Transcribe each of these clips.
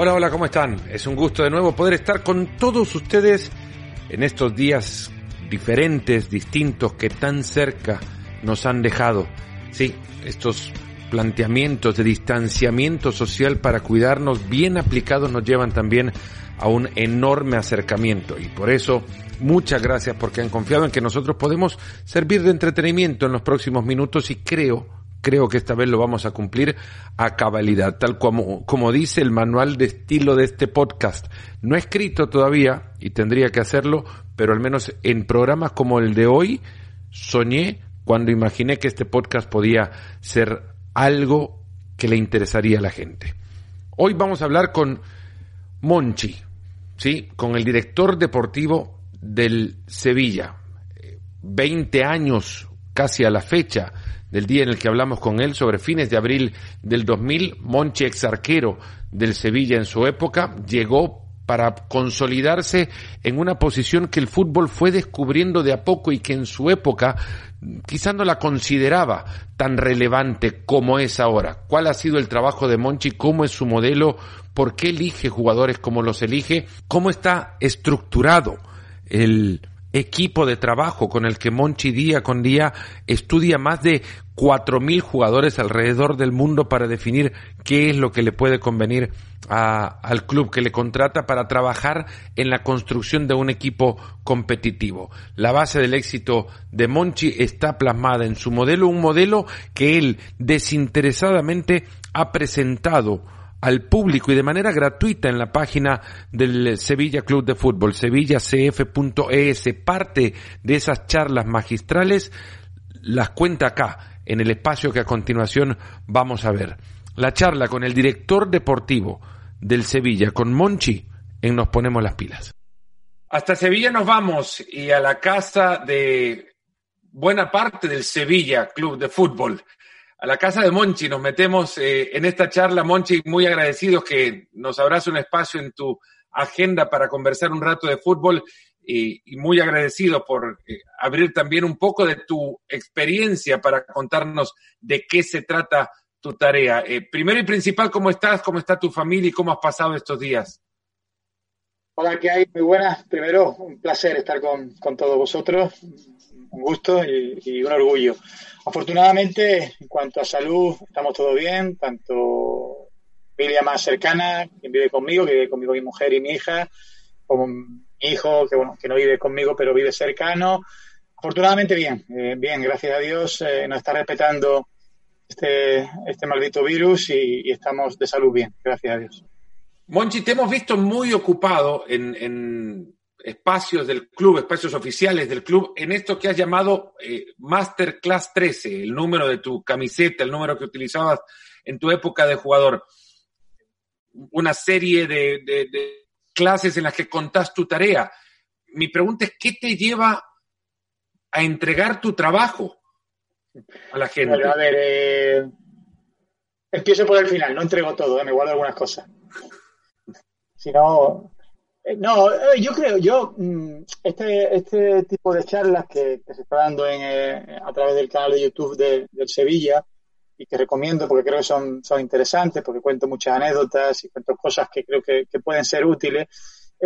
Hola, hola, ¿cómo están? Es un gusto de nuevo poder estar con todos ustedes en estos días diferentes, distintos, que tan cerca nos han dejado. Sí, estos planteamientos de distanciamiento social para cuidarnos bien aplicados nos llevan también a un enorme acercamiento y por eso muchas gracias porque han confiado en que nosotros podemos servir de entretenimiento en los próximos minutos y creo creo que esta vez lo vamos a cumplir a cabalidad, tal como, como dice el manual de estilo de este podcast. No he escrito todavía y tendría que hacerlo, pero al menos en programas como el de hoy soñé cuando imaginé que este podcast podía ser algo que le interesaría a la gente. Hoy vamos a hablar con Monchi, ¿sí? con el director deportivo del Sevilla. 20 años casi a la fecha del día en el que hablamos con él sobre fines de abril del 2000, Monchi, ex arquero del Sevilla en su época, llegó para consolidarse en una posición que el fútbol fue descubriendo de a poco y que en su época quizá no la consideraba tan relevante como es ahora. ¿Cuál ha sido el trabajo de Monchi? ¿Cómo es su modelo? ¿Por qué elige jugadores como los elige? ¿Cómo está estructurado el equipo de trabajo con el que Monchi día con día estudia más de 4.000 jugadores alrededor del mundo para definir qué es lo que le puede convenir al club que le contrata para trabajar en la construcción de un equipo competitivo. La base del éxito de Monchi está plasmada en su modelo, un modelo que él desinteresadamente ha presentado al público y de manera gratuita en la página del Sevilla Club de Fútbol, sevillacf.es. Parte de esas charlas magistrales las cuenta acá, en el espacio que a continuación vamos a ver. La charla con el director deportivo del Sevilla, con Monchi, en Nos Ponemos las Pilas. Hasta Sevilla nos vamos y a la casa de buena parte del Sevilla Club de Fútbol a la casa de Monchi. Nos metemos eh, en esta charla, Monchi, muy agradecidos que nos abras un espacio en tu agenda para conversar un rato de fútbol y, muy agradecidos por eh, abrir también un poco de tu experiencia para contarnos de qué se trata tu tarea. Eh, primero y principal, ¿cómo estás? ¿Cómo está tu familia y cómo has pasado estos días? Hola, ¿qué hay? Muy buenas. Primero, un placer estar con, con todos vosotros. Un gusto y, un orgullo. Afortunadamente, en cuanto a salud, estamos todo bien, tanto familia más cercana, quien vive conmigo, que vive conmigo mi mujer y mi hija, como mi hijo, que bueno, que no vive conmigo, pero vive cercano. Afortunadamente bien, eh, bien, gracias a Dios, eh, nos está respetando este, este maldito virus y, estamos de salud bien, gracias a Dios. Monchi, te hemos visto muy ocupado en espacios del club, espacios oficiales del club, en esto que has llamado eh, Masterclass 13, el número de tu camiseta, el número que utilizabas en tu época de jugador. Una serie de, clases en las que contás tu tarea. Mi pregunta es, ¿qué te lleva a entregar tu trabajo a la gente? a ver, eh, empiezo por el final, no entrego todo, eh, me guardo algunas cosas. Si no, no, eh, yo creo, yo, mm, este, este tipo de charlas que, se está dando en, eh, a través del canal de YouTube de, Sevilla y que recomiendo porque creo que son, son interesantes, porque cuento muchas anécdotas y cuento cosas que creo que, pueden ser útiles,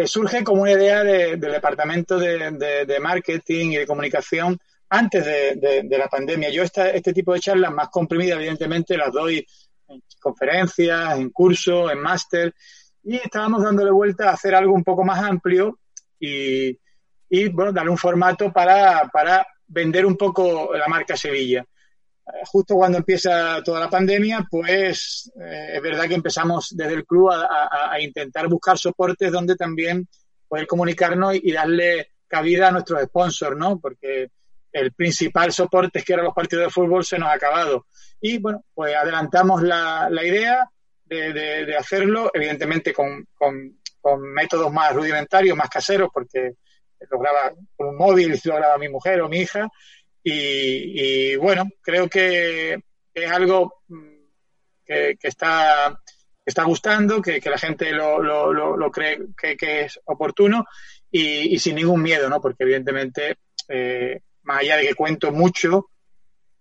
surge como una idea del departamento de, marketing y de comunicación antes de, la pandemia. Yo esta, este tipo de charlas más comprimidas, evidentemente, las doy en conferencias, en cursos, en máster, y estábamos dándole vuelta a hacer algo un poco más amplio y, y bueno, darle un formato para, para vender un poco la marca Sevilla. Eh, justo cuando empieza toda la pandemia, pues eh, es verdad que empezamos desde el club a, a, intentar buscar soportes donde también poder comunicarnos y darle cabida a nuestros sponsors, ¿no? Porque el principal soporte que eran los partidos de fútbol se nos ha acabado. Y bueno, pues adelantamos la, la idea, de, hacerlo, evidentemente con, con, métodos más rudimentarios, más caseros, porque lo graba con un móvil, lo graba mi mujer o mi hija. Y, bueno, creo que es algo mm, que, está, está gustando, que, la gente lo, lo, lo, cree que, es oportuno y, sin ningún miedo, ¿no? Porque evidentemente, eh, más allá de que cuento mucho,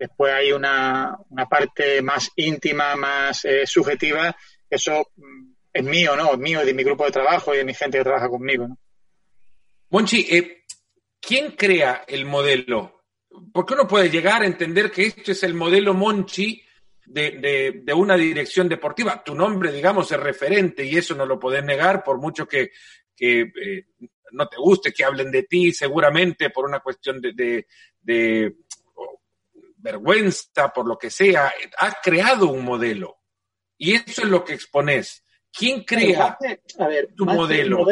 Después hay una, una parte más íntima, más eh, subjetiva. Eso mm, es mío, ¿no? Es mío, de mi grupo de trabajo y de mi gente que trabaja conmigo, ¿no? Monchi, eh, ¿quién crea el modelo? ¿Por qué uno puede llegar a entender que este es el modelo Monchi de, una dirección deportiva? Tu nombre, digamos, es referente y eso no lo podés negar por mucho que, eh, no te guste, que hablen de ti, seguramente por una cuestión de, vergüenza, por lo que sea. Has creado un modelo y eso es lo que expones. ¿Quién crea tu modelo?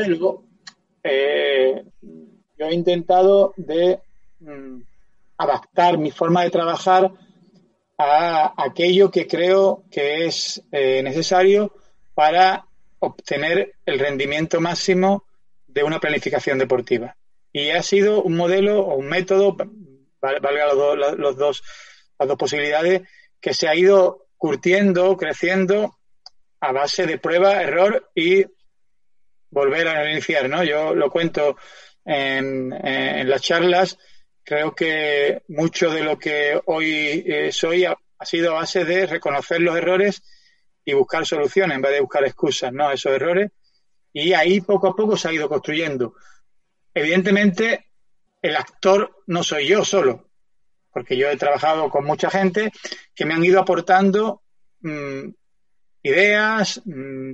Eh, yo he intentado de mm, adaptar mi forma de trabajar a aquello que creo que es eh, necesario para obtener el rendimiento máximo de una planificación deportiva. Y ha sido un modelo o un método, valga los, los dos, las dos posibilidades, que se ha ido curtiendo, creciendo a base de prueba, error y volver a iniciar, ¿no? Yo lo cuento en, las charlas, creo que mucho de lo que hoy eh, soy ha, sido a base de reconocer los errores y buscar soluciones en vez de buscar excusas, ¿no? Esos errores. Y ahí poco a poco se ha ido construyendo. Evidentemente, el actor no soy yo solo, porque yo he trabajado con mucha gente que me han ido aportando mm, ideas, mm,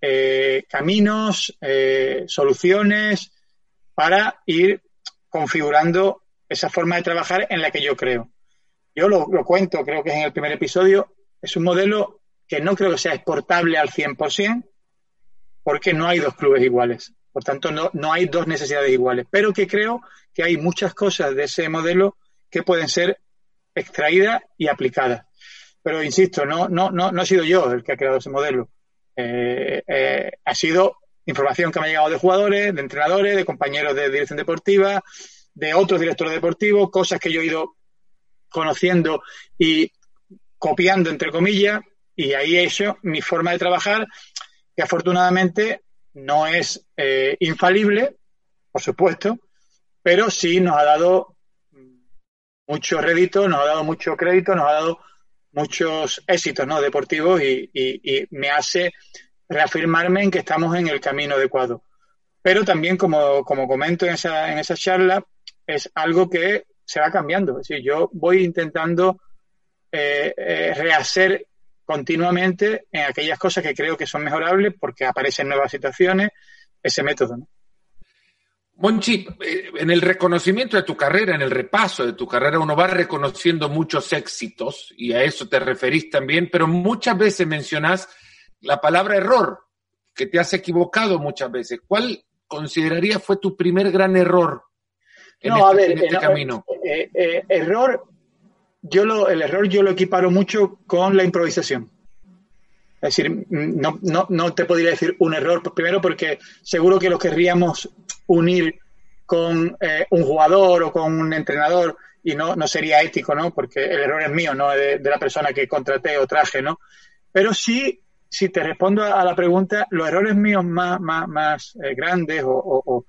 eh, caminos, eh, soluciones para ir configurando esa forma de trabajar en la que yo creo. Yo lo, cuento, creo que es en el primer episodio, es un modelo que no creo que sea exportable al 100%, porque no hay dos clubes iguales. Por tanto, no, no hay dos necesidades iguales, pero que creo que hay muchas cosas de ese modelo que pueden ser extraídas y aplicadas. Pero insisto, no, no, no, no he sido yo el que ha creado ese modelo. Eh, eh, ha sido información que me ha llegado de jugadores, de entrenadores, de compañeros de dirección deportiva, de otros directores deportivos, cosas que yo he ido conociendo y copiando, entre comillas, y ahí he hecho mi forma de trabajar, que afortunadamente no es eh, infalible, por supuesto, pero sí nos ha dado mucho rédito, nos ha dado mucho crédito, nos ha dado muchos éxitos ¿no? deportivos y, me hace reafirmarme en que estamos en el camino adecuado. Pero también, como, como comento en esa, en esa charla, es algo que se va cambiando. Es decir, yo voy intentando eh, eh, rehacer continuamente en aquellas cosas que creo que son mejorables porque aparecen nuevas situaciones, ese método. ¿no? Monchi, eh, en el reconocimiento de tu carrera, en el repaso de tu carrera, uno va reconociendo muchos éxitos, y a eso te referís también, pero muchas veces mencionás la palabra error, que te has equivocado muchas veces. ¿Cuál considerarías fue tu primer gran error en este, este camino? Eh, eh, error, yo lo, el error yo lo equiparo mucho con la improvisación. Es decir, no, no, no te podría decir un error, primero porque seguro que lo querríamos unir con eh, un jugador o con un entrenador y no, no sería ético, ¿no? Porque el error es mío, no de, de la persona que contraté o traje, ¿no? Pero sí, si te respondo a, la pregunta, los errores míos más, más, más eh, grandes o, o,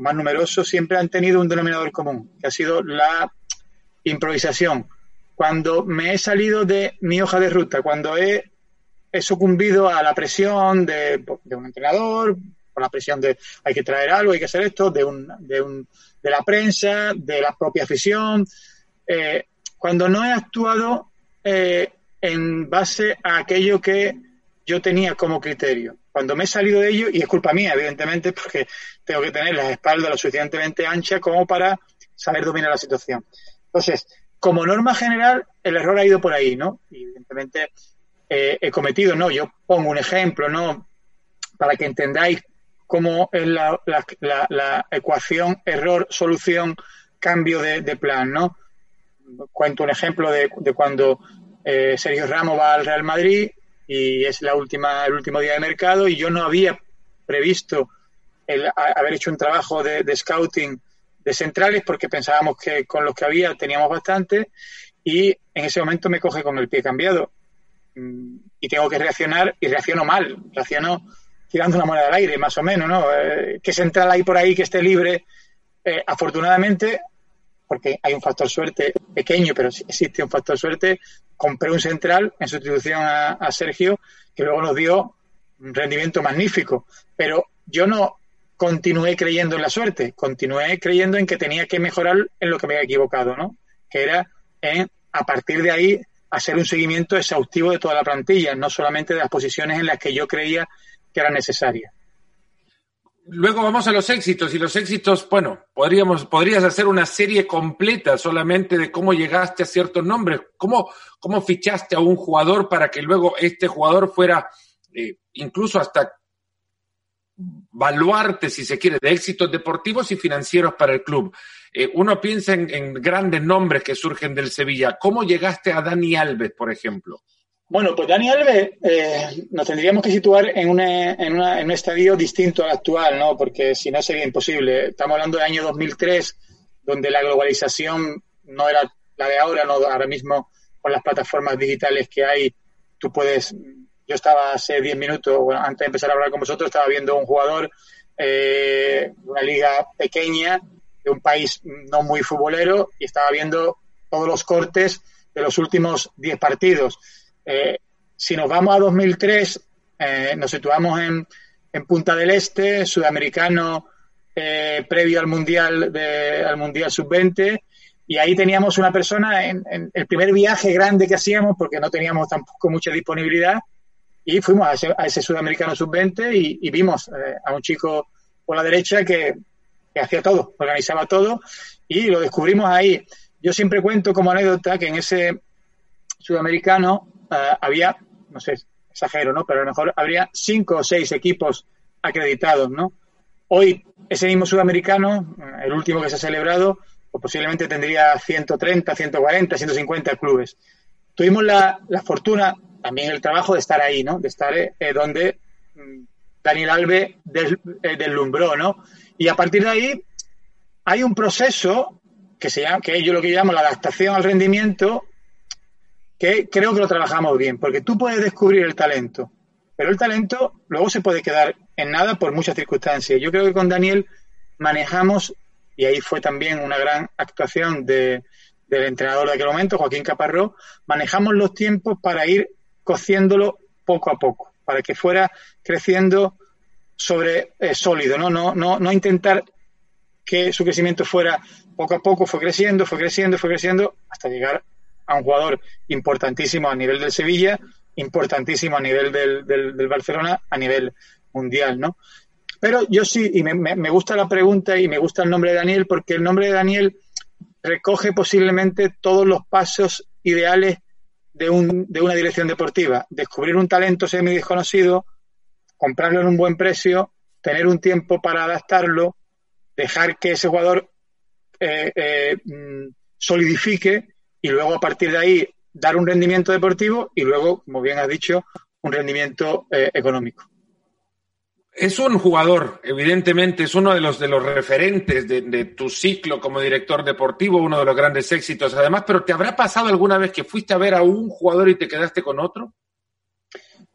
más numerosos siempre han tenido un denominador común, que ha sido la improvisación. Cuando me he salido de mi hoja de ruta, cuando he sucumbido a la presión de, un entrenador, por la presión de hay que traer algo, hay que hacer esto, de, un, de, un, de la prensa, de la propia afición. Eh, cuando no he actuado eh, en base a aquello que yo tenía como criterio. Cuando me he salido de ello, y es culpa mía, evidentemente, porque tengo que tener la espalda lo suficientemente ancha como para saber dominar la situación. Entonces, como norma general, el error ha ido por ahí, ¿no? Evidentemente eh, he cometido, ¿no? Yo pongo un ejemplo, ¿no? Para que entendáis cómo es la, ecuación error-solución cambio de, plan, ¿no? Cuento un ejemplo de, cuando eh, Sergio Ramos va al Real Madrid y es la última, el último día de mercado y yo no había previsto el, haber hecho un trabajo de, de scouting de centrales porque pensábamos que con los que había teníamos bastante y en ese momento me coge con el pie cambiado y tengo que reaccionar y reacciono mal, reacciono tirando una moneda al aire, más o menos, ¿no? Eh, que central hay por ahí que esté libre. Eh, afortunadamente, porque hay un factor suerte pequeño, pero existe un factor suerte, compré un central en sustitución a, Sergio, que luego nos dio un rendimiento magnífico, pero yo no continué creyendo en la suerte, continué creyendo en que tenía que mejorar en lo que me había equivocado, ¿no? Que era en, a partir de ahí, hacer un seguimiento exhaustivo de toda la plantilla, no solamente de las posiciones en las que yo creía que eran necesarias. Luego vamos a los éxitos y los éxitos, bueno, podríamos, podrías hacer una serie completa solamente de cómo llegaste a ciertos nombres, cómo, cómo fichaste a un jugador para que luego este jugador fuera eh, incluso hasta baluarte, si se quiere, de éxitos deportivos y financieros para el club. Eh, uno piensa en, grandes nombres que surgen del Sevilla. ¿Cómo llegaste a Dani Alves, por ejemplo? Bueno, pues Dani Alves eh, nos tendríamos que situar en, en, un estadio distinto al actual, ¿no? Porque si no sería imposible. Estamos hablando del año 2003, donde la globalización no era la de ahora, no ahora mismo con las plataformas digitales que hay, tú puedes. Yo estaba hace 10 minutos, antes de empezar a hablar con vosotros, estaba viendo un jugador eh, una liga pequeña, de un país no muy futbolero, y estaba viendo todos los cortes de los últimos 10 partidos. Eh, si nos vamos a 2003, eh, nos situamos en, Punta del Este, sudamericano eh, previo al Mundial, al mundial Sub-20, y ahí teníamos una persona en, el primer viaje grande que hacíamos, porque no teníamos tampoco mucha disponibilidad, y fuimos a ese, sudamericano Sub-20 y, vimos a un chico por la derecha que, hacía todo, organizaba todo, y lo descubrimos ahí. Yo siempre cuento como anécdota que en ese sudamericano eh, había, no sé, exagero, ¿no? Pero a lo mejor habría cinco o seis equipos acreditados, ¿no? Hoy ese mismo sudamericano, eh, el último que se ha celebrado, pues posiblemente tendría 130, 140, 150 clubes. Tuvimos la, fortuna, también el trabajo de estar ahí, ¿no? De estar eh, donde mm, Daniel Alve deslumbró, ¿no? Y a partir de ahí hay un proceso que se llama, que yo lo que llamo la adaptación al rendimiento, que creo que lo trabajamos bien, porque tú puedes descubrir el talento, pero el talento luego se puede quedar en nada por muchas circunstancias. Yo creo que con Daniel manejamos, y ahí fue también una gran actuación de, del entrenador de aquel momento, Joaquín Caparró, manejamos los tiempos para ir cociéndolo poco a poco, para que fuera creciendo sobre eh, sólido, ¿no? No, no, no intentar que su crecimiento fuera poco a poco, fue creciendo, fue creciendo, fue creciendo, hasta llegar a un jugador importantísimo a nivel del Sevilla, importantísimo a nivel del, del, Barcelona, a nivel mundial, ¿no? Pero yo sí, y me, me, gusta la pregunta y me gusta el nombre de Daniel, porque el nombre de Daniel recoge posiblemente todos los pasos ideales de, un, de una dirección deportiva. Descubrir un talento semi desconocido, comprarlo en un buen precio, tener un tiempo para adaptarlo, dejar que ese jugador eh, eh, mm, solidifique y luego a partir de ahí dar un rendimiento deportivo y luego, como bien has dicho, un rendimiento eh, económico. Es un jugador, evidentemente, es uno de los, de los referentes de, de, tu ciclo como director deportivo, uno de los grandes éxitos además, pero ¿te habrá pasado alguna vez que fuiste a ver a un jugador y te quedaste con otro?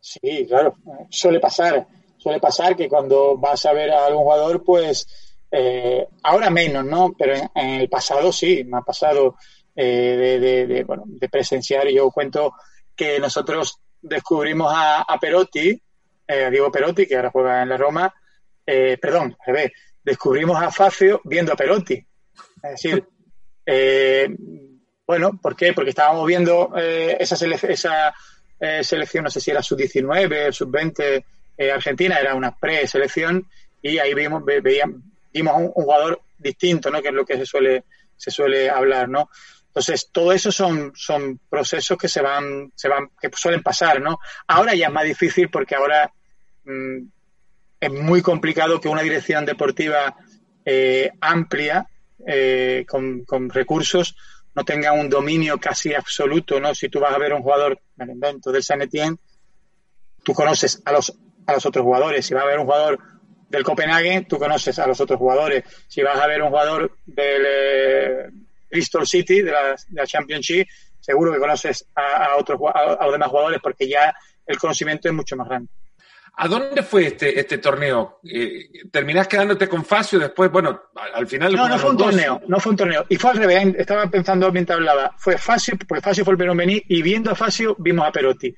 Sí, claro, suele pasar, suele pasar que cuando vas a ver a algún jugador, pues eh, ahora menos, ¿no? Pero en, el pasado sí, me ha pasado eh, de, de, bueno, de presenciar. Yo cuento que nosotros descubrimos a, Perotti, eh, Diego Perotti, que ahora juega en la Roma, eh, perdón, descubrimos a Facio viendo a Perotti. Es decir, bueno, ¿por qué? Porque estábamos viendo esa, esa selección, no sé si era sub-19, sub-20 Argentina, era una pre-selección, y ahí vimos, veíamos, vimos un, un, jugador distinto, ¿no? Que es lo que se suele, se suele hablar, ¿no? Entonces, todo eso son, son procesos que se van, se van, que suelen pasar, ¿no? Ahora ya es más difícil porque ahora es muy complicado que una dirección deportiva eh, amplia, eh, con, recursos, no tenga un dominio casi absoluto, ¿no? Si tú vas a ver un jugador, me invento, del San Etienne, tú conoces a los, a los otros jugadores. Si vas a ver un jugador del Copenhague, tú conoces a los otros jugadores. Si vas a ver un jugador del... Eh, Bristol City de la, de la Championship, seguro que conoces a, otros, a, los demás jugadores porque ya el conocimiento es mucho más grande. ¿A dónde fue este, este torneo? Eh, ¿Terminás quedándote con Facio después? Bueno, al final... No, no fue un torneo, no fue un torneo. Y fue al revés, estaba pensando mientras hablaba. Fue Facio, porque Facio fue el primero en venir y viendo a Facio vimos a Perotti.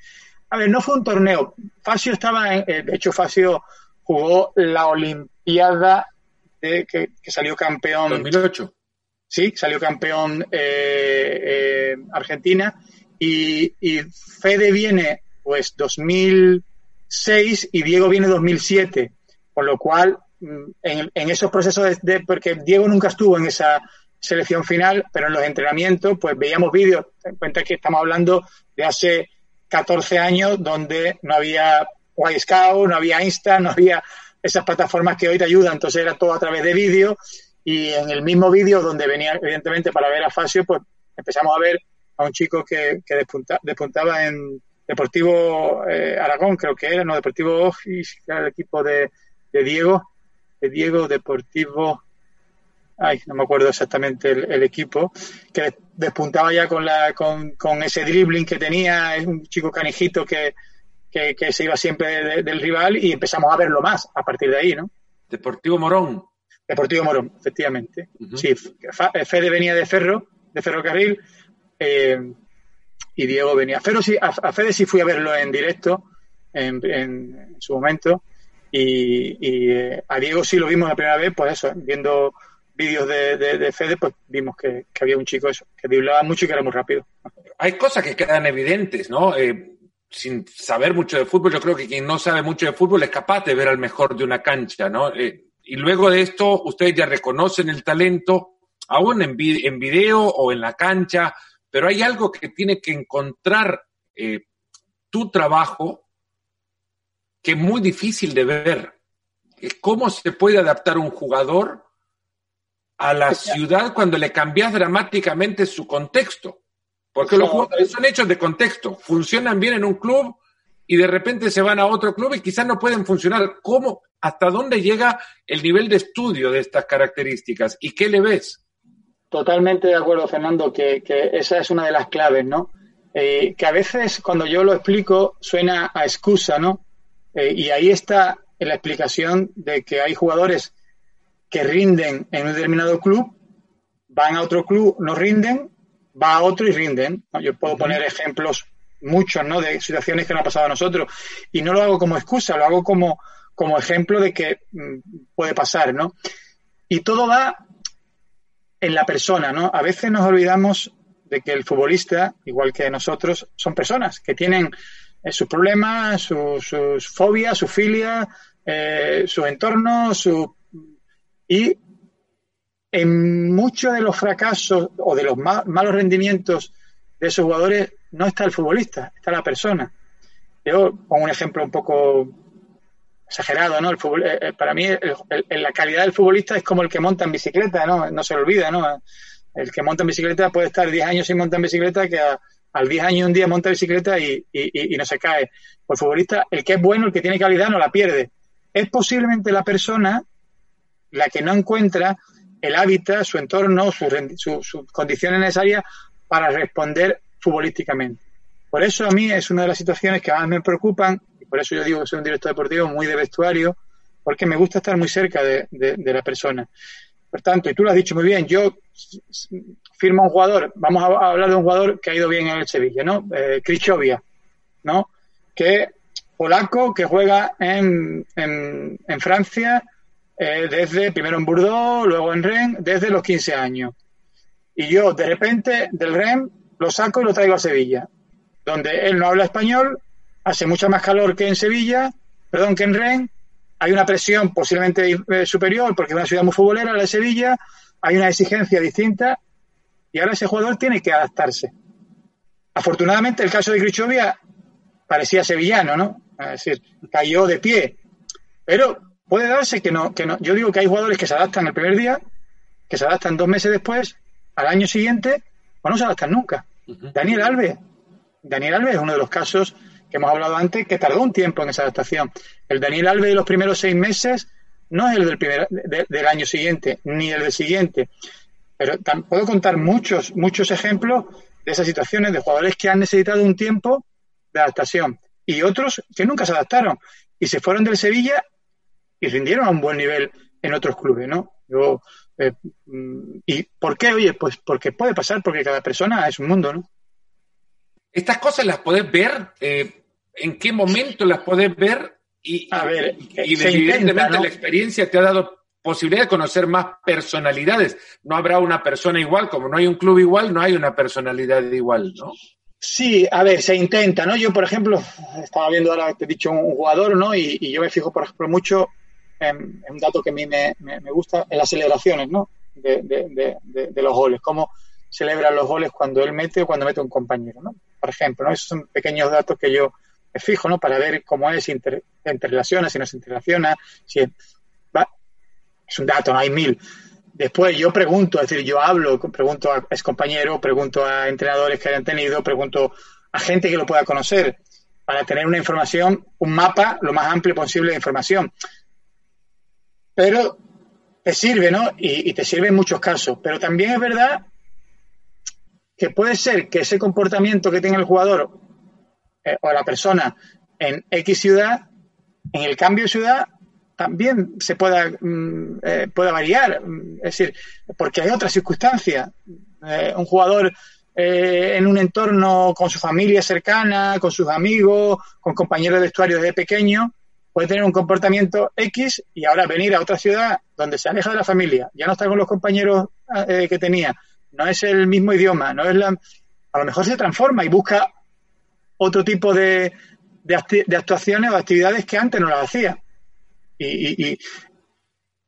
a ver, no fue un torneo. Facio estaba, en, eh, de hecho, Facio jugó la Olimpiada de, que, salió campeón. 2008. Sí, salió campeón eh, Argentina. Y, y Fede viene, pues, 2006 y Diego viene 2007. Con lo cual, mm, en, en esos procesos de, porque Diego nunca estuvo en esa selección final, pero en los entrenamientos, pues veíamos vídeos, en cuenta que estamos hablando de hace 14 años donde no había Scout, no había Insta, no había esas plataformas que hoy te ayudan, entonces era todo a través de vídeo y en el mismo vídeo donde venía evidentemente para ver a Facio, pues empezamos a ver a un chico que, que despuntaba en Deportivo eh, Aragón, creo que era, no, Deportivo era el equipo de, de Diego, de Diego Deportivo ay, no me acuerdo exactamente el, equipo, que despuntaba ya con, la, con, con, ese dribbling que tenía, es un chico canijito que, que, se iba siempre del rival y empezamos a verlo más a partir de ahí, ¿no? Deportivo Morón. Deportivo Morón, efectivamente. Sí, Fede venía de Ferro, de Ferrocarril, eh, y Diego venía. Ferro sí, a, Fede sí fui a verlo en directo en, en, su momento, y, y eh, a Diego sí lo vimos la primera vez, pues eso, viendo vídeos de, de, Fede, pues vimos que, había un chico eso, que driblaba mucho y que era muy rápido. Hay cosas que quedan evidentes, ¿no? Eh, sin saber mucho de fútbol, yo creo que quien no sabe mucho de fútbol es capaz de ver al mejor de una cancha, ¿no? Eh, y luego de esto, ustedes ya reconocen el talento, aún en, en video o en la cancha, pero hay algo que tiene que encontrar eh, tu trabajo que es muy difícil de ver. ¿Cómo se puede adaptar un jugador a la ciudad cuando le cambias dramáticamente su contexto. Porque los jugadores son hechos de contexto, funcionan bien en un club y de repente se van a otro club y quizás no pueden funcionar. ¿Cómo? ¿Hasta dónde llega el nivel de estudio de estas características? ¿Y qué le ves? Totalmente de acuerdo, Fernando, que, esa es una de las claves, ¿no? Eh, que a veces cuando yo lo explico suena a excusa, ¿no? Eh, y ahí está la explicación de que hay jugadores que rinden en un determinado club, van a otro club, no rinden, va a otro y rinden. Yo puedo poner ejemplos muchos, ¿no? De situaciones que nos ha pasado a nosotros. Y no lo hago como excusa, lo hago como, como ejemplo de que mm, puede pasar, ¿no? Y todo va en la persona, ¿no? A veces nos olvidamos de que el futbolista, igual que nosotros, son personas que tienen eh, sus problemas, sus fobias, su filia, eh, su entorno, su y en muchos de los fracasos o de los malos rendimientos de esos jugadores no está el futbolista, está la persona. Yo pongo un ejemplo un poco exagerado, ¿no? El fútbol, eh, eh, para mí la calidad del futbolista es como el que monta en bicicleta, ¿no? No se olvida, ¿no? El que monta en bicicleta puede estar 10 años sin montar en bicicleta que al 10 años un día monta en bicicleta y, y, no se cae. Pues el futbolista, el que es bueno, el que tiene calidad, no la pierde. Es posiblemente la persona la que no encuentra el hábitat, su entorno, sus su, condiciones necesarias para responder futbolísticamente. Por eso a mí es una de las situaciones que más me preocupan, por eso yo digo que soy un director deportivo muy de vestuario, porque me gusta estar muy cerca de, la persona. Por tanto, y tú lo has dicho muy bien, yo firmo un jugador, vamos a hablar de un jugador que ha ido bien en el Sevilla, ¿no? Eh, ¿no? Que polaco, que juega en, en, en Francia, eh, desde, primero en Bordeaux, luego en Rennes, desde los 15 años. Y yo, de repente, del Rennes lo saco y lo traigo a Sevilla, donde él no habla español, hace mucha más calor que en Sevilla, perdón, que en Rennes, hay una presión posiblemente eh, superior porque es una ciudad muy futbolera, la de Sevilla, hay una exigencia distinta y ahora ese jugador tiene que adaptarse. Afortunadamente, el caso de Grichovia parecía sevillano, ¿no? Es decir, cayó de pie. Pero Puede darse que no, que no. Yo digo que hay jugadores que se adaptan el primer día, que se adaptan dos meses después, al año siguiente, o no se adaptan nunca. Daniel Alves. Daniel Alves es uno de los casos que hemos hablado antes que tardó un tiempo en esa adaptación. El Daniel Alves de los primeros seis meses no es el del, primer, del año siguiente, ni el del siguiente. Pero puedo contar muchos, muchos ejemplos de esas situaciones de jugadores que han necesitado un tiempo de adaptación y otros que nunca se adaptaron y se fueron del Sevilla y rindieron a un buen nivel en otros clubes, ¿no? Yo, eh, mm, ¿Y por qué? Oye, pues porque puede pasar, porque cada persona es un mundo, ¿no? Estas cosas las podés ver eh, en qué momento las podés ver y, A ver, y, se evidentemente intenta, ¿no? la experiencia te ha dado posibilidad de conocer más personalidades. No habrá una persona igual, como no hay un club igual, no hay una personalidad igual, ¿no? Sí, a ver, se intenta, ¿no? Yo, por ejemplo, estaba viendo ahora, te he dicho, un jugador, ¿no? Y, y yo me fijo, por ejemplo, mucho en, en un dato que a mí me, me- me gusta, en las celebraciones, ¿no? De, de- de- de- de los goles, cómo celebran los goles cuando él mete o cuando mete un compañero, ¿no? Por ejemplo, ¿no? Esos son pequeños datos que yo me fijo, ¿no? Para ver cómo es, inter- interrelaciona, si no se interrelaciona, si va- es un dato, no hay mil. Después yo pregunto, es decir, yo hablo, pregunto a excompañeros, compañeros, pregunto a entrenadores que hayan tenido, pregunto a gente que lo pueda conocer, para tener una información, un mapa lo más amplio posible de información. Pero te sirve, ¿no? Y, y te sirve en muchos casos. Pero también es verdad que puede ser que ese comportamiento que tenga el jugador eh, o la persona en X ciudad, en el cambio de ciudad, también se pueda, mm, eh, pueda variar. Mm, Es decir, porque hay otras circunstancias. Eh, un jugador eh, en un entorno con su familia cercana, con sus amigos, con compañeros de vestuario desde pequeño, puede tener un comportamiento X y ahora venir a otra ciudad donde se aleja de la familia, ya no está con los compañeros que tenía, no es el mismo idioma, no es la, a lo mejor se transforma y busca otro tipo de, de, de actuaciones o actividades que antes no las hacía. Y, y-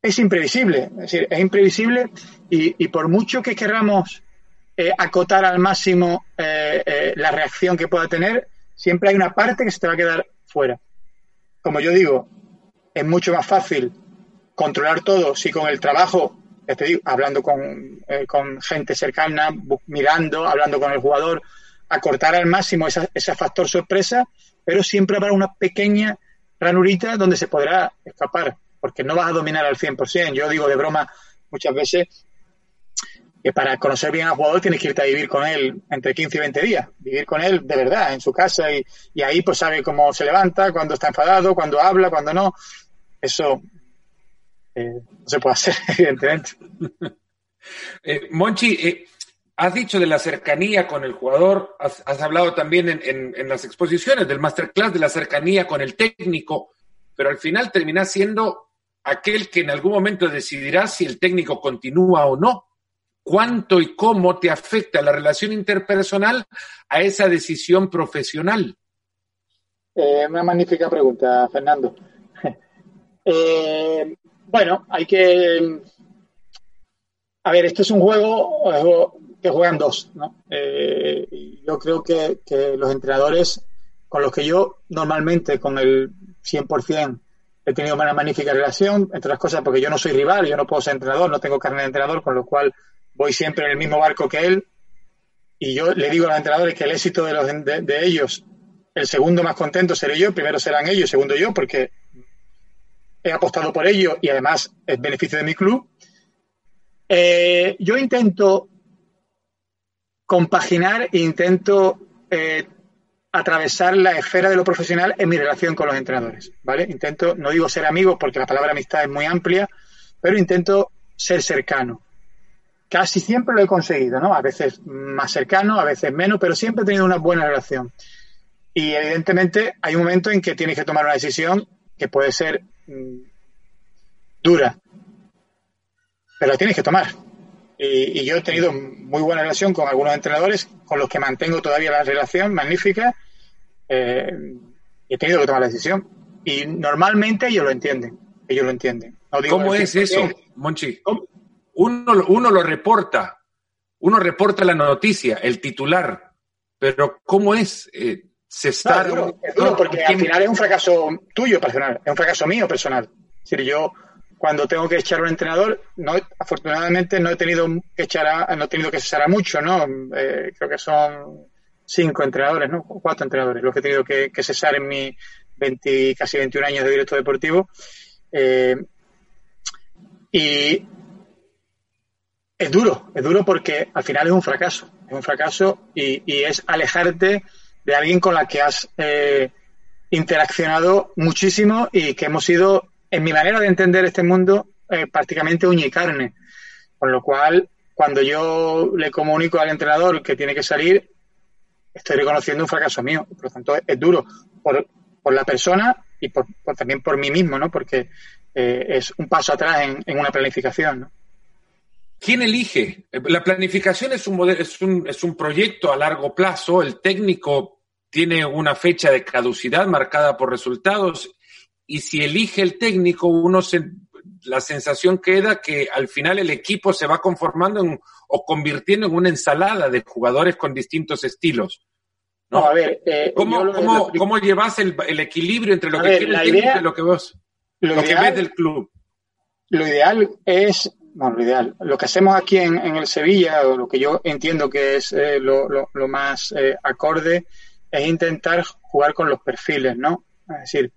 es imprevisible, es decir, es imprevisible y, y por mucho que queramos eh, acotar al máximo eh, eh, la reacción que pueda tener, siempre hay una parte que se te va a quedar fuera. Como yo digo, es mucho más fácil controlar todo si con el trabajo, ya hablando con, gente cercana, mirando, hablando con el jugador, acortar al máximo esa- ese factor sorpresa, pero siempre habrá una pequeña ranurita donde se podrá escapar, porque no vas a dominar al 100%. Yo digo de broma muchas veces que para conocer bien al jugador tienes que irte a vivir con él entre 15 y 20 días, vivir con él de verdad en su casa y, ahí pues sabe cómo se levanta, cuando está enfadado, cuando habla, cuando no. Eso eh, no se puede hacer, evidentemente. Eh, Monchi, eh, has dicho de la cercanía con el jugador, has, hablado también en, las exposiciones del masterclass de la cercanía con el técnico, pero al final terminás siendo aquel que en algún momento decidirá si el técnico continúa o no. ¿Cuánto y cómo te afecta la relación interpersonal a esa decisión profesional? Eh, una magnífica pregunta, Fernando. Eh, bueno, hay que. A ver, esto es un juego que juegan dos, ¿no? Eh, yo creo que, los entrenadores con los que yo normalmente con el 100% he tenido una magnífica relación, entre las cosas porque yo no soy rival, yo no puedo ser entrenador, no tengo carne de entrenador, con lo cual voy siempre en el mismo barco que él. Y yo le digo a los entrenadores que el éxito de, los, de, ellos el segundo más contento seré yo, primero serán ellos, segundo yo, porque he apostado por ello y además es beneficio de mi club. Eh, yo intento compaginar e intento eh, atravesar la esfera de lo profesional en mi relación con los entrenadores, ¿vale? Intento, no digo ser amigos porque la palabra amistad es muy amplia, pero intento ser cercano. Casi siempre lo he conseguido, ¿no? A veces más cercano, a veces menos, pero siempre he tenido una buena relación. Y evidentemente hay un momento en que tienes que tomar una decisión que puede ser mmm, dura, pero la tienes que tomar. Y, y, yo he tenido muy buena relación con algunos entrenadores con los que mantengo todavía la relación magnífica eh, y he tenido que tomar la decisión. Y normalmente ellos lo entienden. Ellos lo entienden. No digo ¿Cómo es eso, Monchi? Uno, uno lo reporta, uno reporta la noticia, el titular, pero ¿cómo es? Eh, cesar. No, es, duro, es duro porque al final es un fracaso tuyo personal, es un fracaso mío personal. Es decir, yo cuando tengo que echar a un entrenador, no, afortunadamente no he tenido que echar a, no he tenido que cesar a mucho, ¿no? Eh, creo que son cinco entrenadores, ¿no? Cuatro entrenadores los que he tenido que, cesar en mis 20, casi 21 años de directo deportivo. Eh, y es duro, es duro porque al final es un fracaso, es un fracaso y, y es alejarte de alguien con la que has eh, interaccionado muchísimo y que hemos sido, en mi manera de entender este mundo, eh, prácticamente uña y carne. Con lo cual, cuando yo le comunico al entrenador que tiene que salir, estoy reconociendo un fracaso mío. Por lo tanto, es duro por, por la persona y por, también por mí mismo, ¿no? Porque eh, es un paso atrás en, en una planificación. ¿Quién elige? La planificación es un, modelo, es, un, es un proyecto a largo plazo, el técnico tiene una fecha de caducidad marcada por resultados y si elige el técnico, uno se, la sensación queda que al final el equipo se va conformando en, o convirtiendo en una ensalada de jugadores con distintos estilos. No, a ver, eh, ¿Cómo, cómo, cómo, llevas el, el, equilibrio entre lo que quiere el técnico y lo que vos, lo, lo que ves del club? Lo ideal es bueno, lo ideal. Lo que hacemos aquí en, en, el Sevilla, o lo que yo entiendo que es eh, lo, lo, lo, más eh, acorde, es intentar jugar con los perfiles, ¿no? Es decir,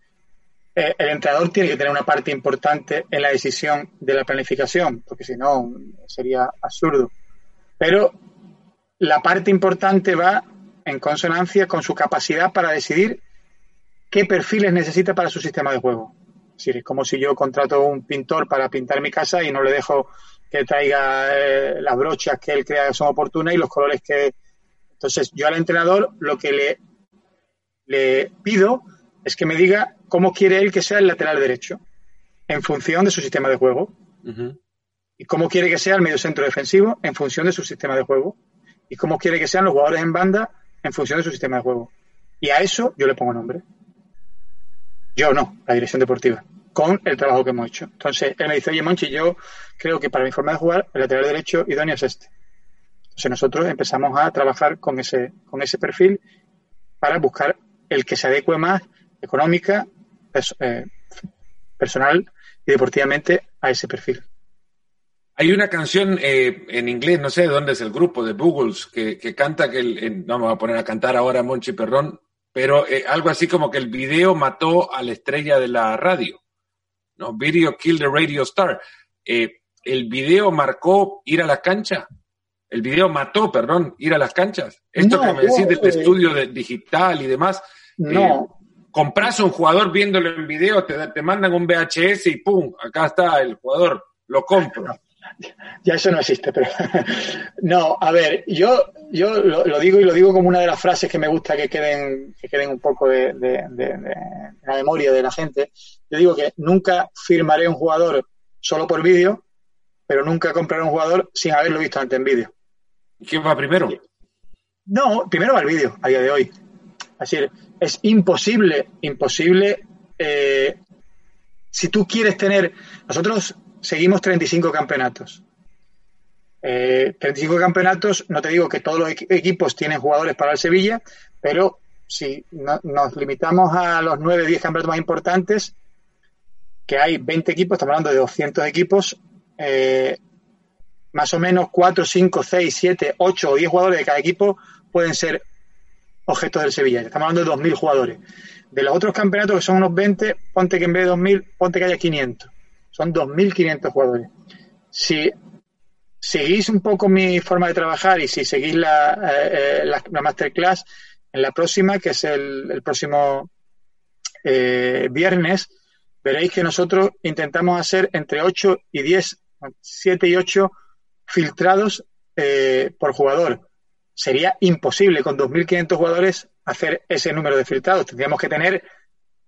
eh, el entrenador tiene que tener una parte importante en la decisión de la planificación, porque si no sería absurdo. Pero la parte importante va en consonancia con su capacidad para decidir qué perfiles necesita para su sistema de juego. Es decir, es como si yo contrato un pintor para pintar mi casa y no le dejo que traiga eh, las brochas que él crea que son oportunas y los colores que. Entonces, yo al entrenador lo que le, le pido es que me diga cómo quiere él que sea el lateral derecho, en función de su sistema de juego. Y cómo quiere que sea el medio centro defensivo, en función de su sistema de juego. Y cómo quiere que sean los jugadores en banda, en función de su sistema de juego. Y a eso yo le pongo nombre. Yo no, la dirección deportiva, con el trabajo que hemos hecho. Entonces, él me dice, oye, Monchi, yo creo que para mi forma de jugar, el lateral derecho idóneo es este. Entonces, nosotros empezamos a trabajar con ese, con ese perfil para buscar el que se adecue más económica, pers eh, personal y deportivamente a ese perfil. Hay una canción eh, en inglés, no sé de dónde es el grupo, de Bugles, que, que canta que, el, no me voy a poner a cantar ahora Monchi Perrón, pero eh, algo así como que el video mató a la estrella de la radio. ¿no? Video Kill the Radio Star. Eh, el video marcó ir a la cancha. El video mató, perdón, ir a las canchas. Esto no, que me decís de eh, estudio de, digital y demás. No. Compras un jugador viéndolo en video, te, te mandan un VHS y ¡pum! Acá está el jugador, lo compro ya eso no existe, pero no, a ver, yo, yo lo, lo, digo y lo digo como una de las frases que me gusta que queden, que queden un poco de, de, de, de, la memoria de la gente. Yo digo que nunca firmaré un jugador solo por vídeo, pero nunca compraré un jugador sin haberlo visto antes en vídeo. ¿Quién va primero? No, primero va el vídeo, a día de hoy. Así es imposible, imposible. Eh, si tú quieres tener. Nosotros seguimos 35 campeonatos. Eh, 35 campeonatos, no te digo que todos los equipos tienen jugadores para el Sevilla, pero si no, nos limitamos a los 9 10 campeonatos más importantes, que hay 20 equipos, estamos hablando de 200 equipos, eh, más o menos 4, 5, 6, 7, 8 o 10 jugadores de cada equipo pueden ser objetos del Sevilla. Estamos hablando de 2.000 jugadores. De los otros campeonatos, que son unos 20, ponte que en vez de 2.000, ponte que haya 500. Son 2.500 jugadores. Si seguís un poco mi forma de trabajar y si seguís la, eh, la, la masterclass en la próxima, que es el, el próximo eh, viernes, veréis que nosotros intentamos hacer entre 8 y 10, 7 y 8 filtrados eh, por jugador. Sería imposible con 2.500 jugadores hacer ese número de filtrados. Tendríamos que tener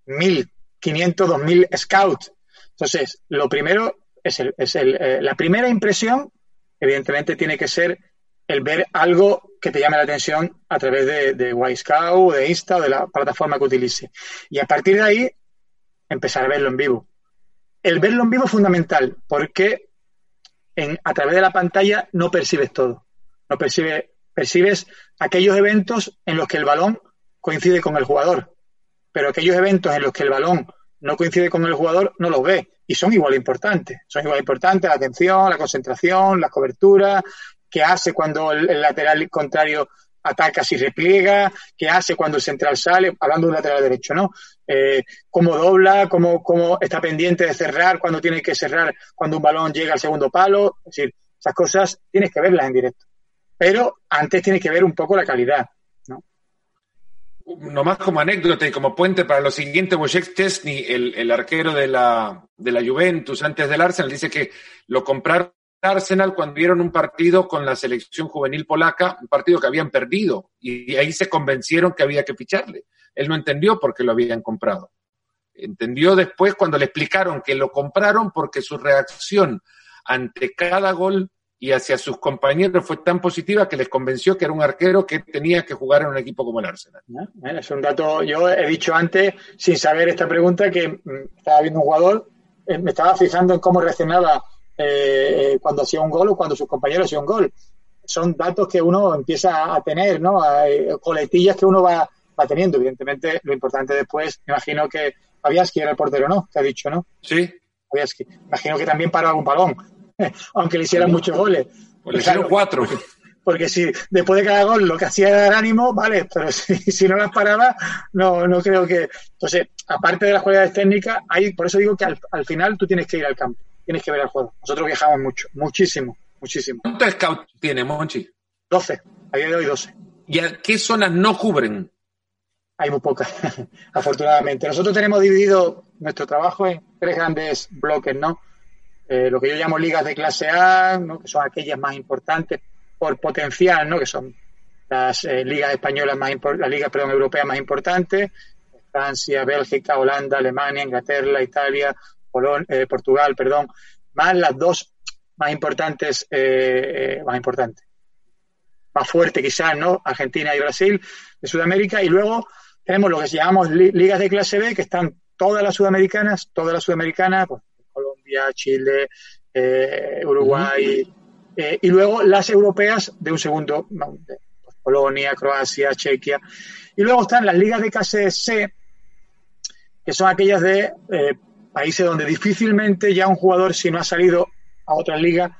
1.500, 2.000 scouts entonces, lo primero es, el, es el, eh, la primera impresión, evidentemente, tiene que ser el ver algo que te llame la atención a través de, de Wisecout, de Insta o de la plataforma que utilice. Y a partir de ahí, empezar a verlo en vivo. El verlo en vivo es fundamental porque en, a través de la pantalla no percibes todo. No percibe, percibes aquellos eventos en los que el balón coincide con el jugador. Pero aquellos eventos en los que el balón no coincide con el jugador, no los ve. Y son igual importantes. Son igual importantes la atención, la concentración, la cobertura, qué hace cuando el, el lateral contrario ataca si repliega, qué hace cuando el central sale, hablando de un lateral derecho, ¿no? Eh, cómo dobla, cómo, cómo está pendiente de cerrar, cuando tiene que cerrar, cuando un balón llega al segundo palo. Es decir, esas cosas tienes que verlas en directo. Pero antes tienes que ver un poco la calidad nomás como anécdota y como puente para lo siguiente, Wojciech Tesny, el, el arquero de la, de la Juventus antes del Arsenal, dice que lo compraron Arsenal cuando vieron un partido con la selección juvenil polaca, un partido que habían perdido, y ahí se convencieron que había que ficharle. Él no entendió por qué lo habían comprado. Entendió después cuando le explicaron que lo compraron porque su reacción ante cada gol y hacia sus compañeros fue tan positiva que les convenció que era un arquero que tenía que jugar en un equipo como el Arsenal. es un dato, yo he dicho antes, sin saber esta pregunta, que mm, estaba viendo un jugador, eh, me estaba fijando en cómo reaccionaba eh, cuando hacía un gol o cuando sus compañeros hacían un gol. Son datos que uno empieza a tener, ¿no? Eh, coletillas que uno va, va teniendo. Evidentemente, lo importante después, me imagino que Fabiaski era el portero, ¿no? Te ha dicho, ¿no? Sí. Fabiaski. Imagino que también paró algún balón, aunque le hicieran muchos goles. Pues le hicieron cuatro. Porque, si después de cada gol lo que hacía era dar ánimo, vale, pero si, no las paraba, no, no creo que. Entonces, aparte de las cualidades técnicas, hay, por eso digo que al, al final tú tienes que ir al campo, tienes que ver el juego. Nosotros viajamos mucho, muchísimo, muchísimo. ¿Cuántos scouts tiene, Monchi? 12, a día de hoy 12. ¿Y a qué zonas no cubren? hay muy pocas, afortunadamente. Nosotros tenemos dividido nuestro trabajo en tres grandes bloques, ¿no? Eh, lo que yo llamo ligas de clase A, ¿no? que son aquellas más importantes por potencial, ¿no? que son las eh, ligas españolas más las ligas perdón, europeas más importantes, Francia, Bélgica, Holanda, Alemania, Inglaterra, Italia, eh, Portugal, perdón, más las dos más importantes, más importantes, más fuerte quizás, ¿no? Argentina y Brasil de Sudamérica, y luego tenemos lo que llamamos ligas de clase B, que están todas las sudamericanas, todas las sudamericanas, pues, Colombia, Chile, eh, Uruguay, eh, y luego las europeas de un segundo, Polonia, Croacia, Chequia. Y luego están las ligas de clase C, que son aquellas de eh, países donde difícilmente ya un jugador, si no ha salido a otra liga,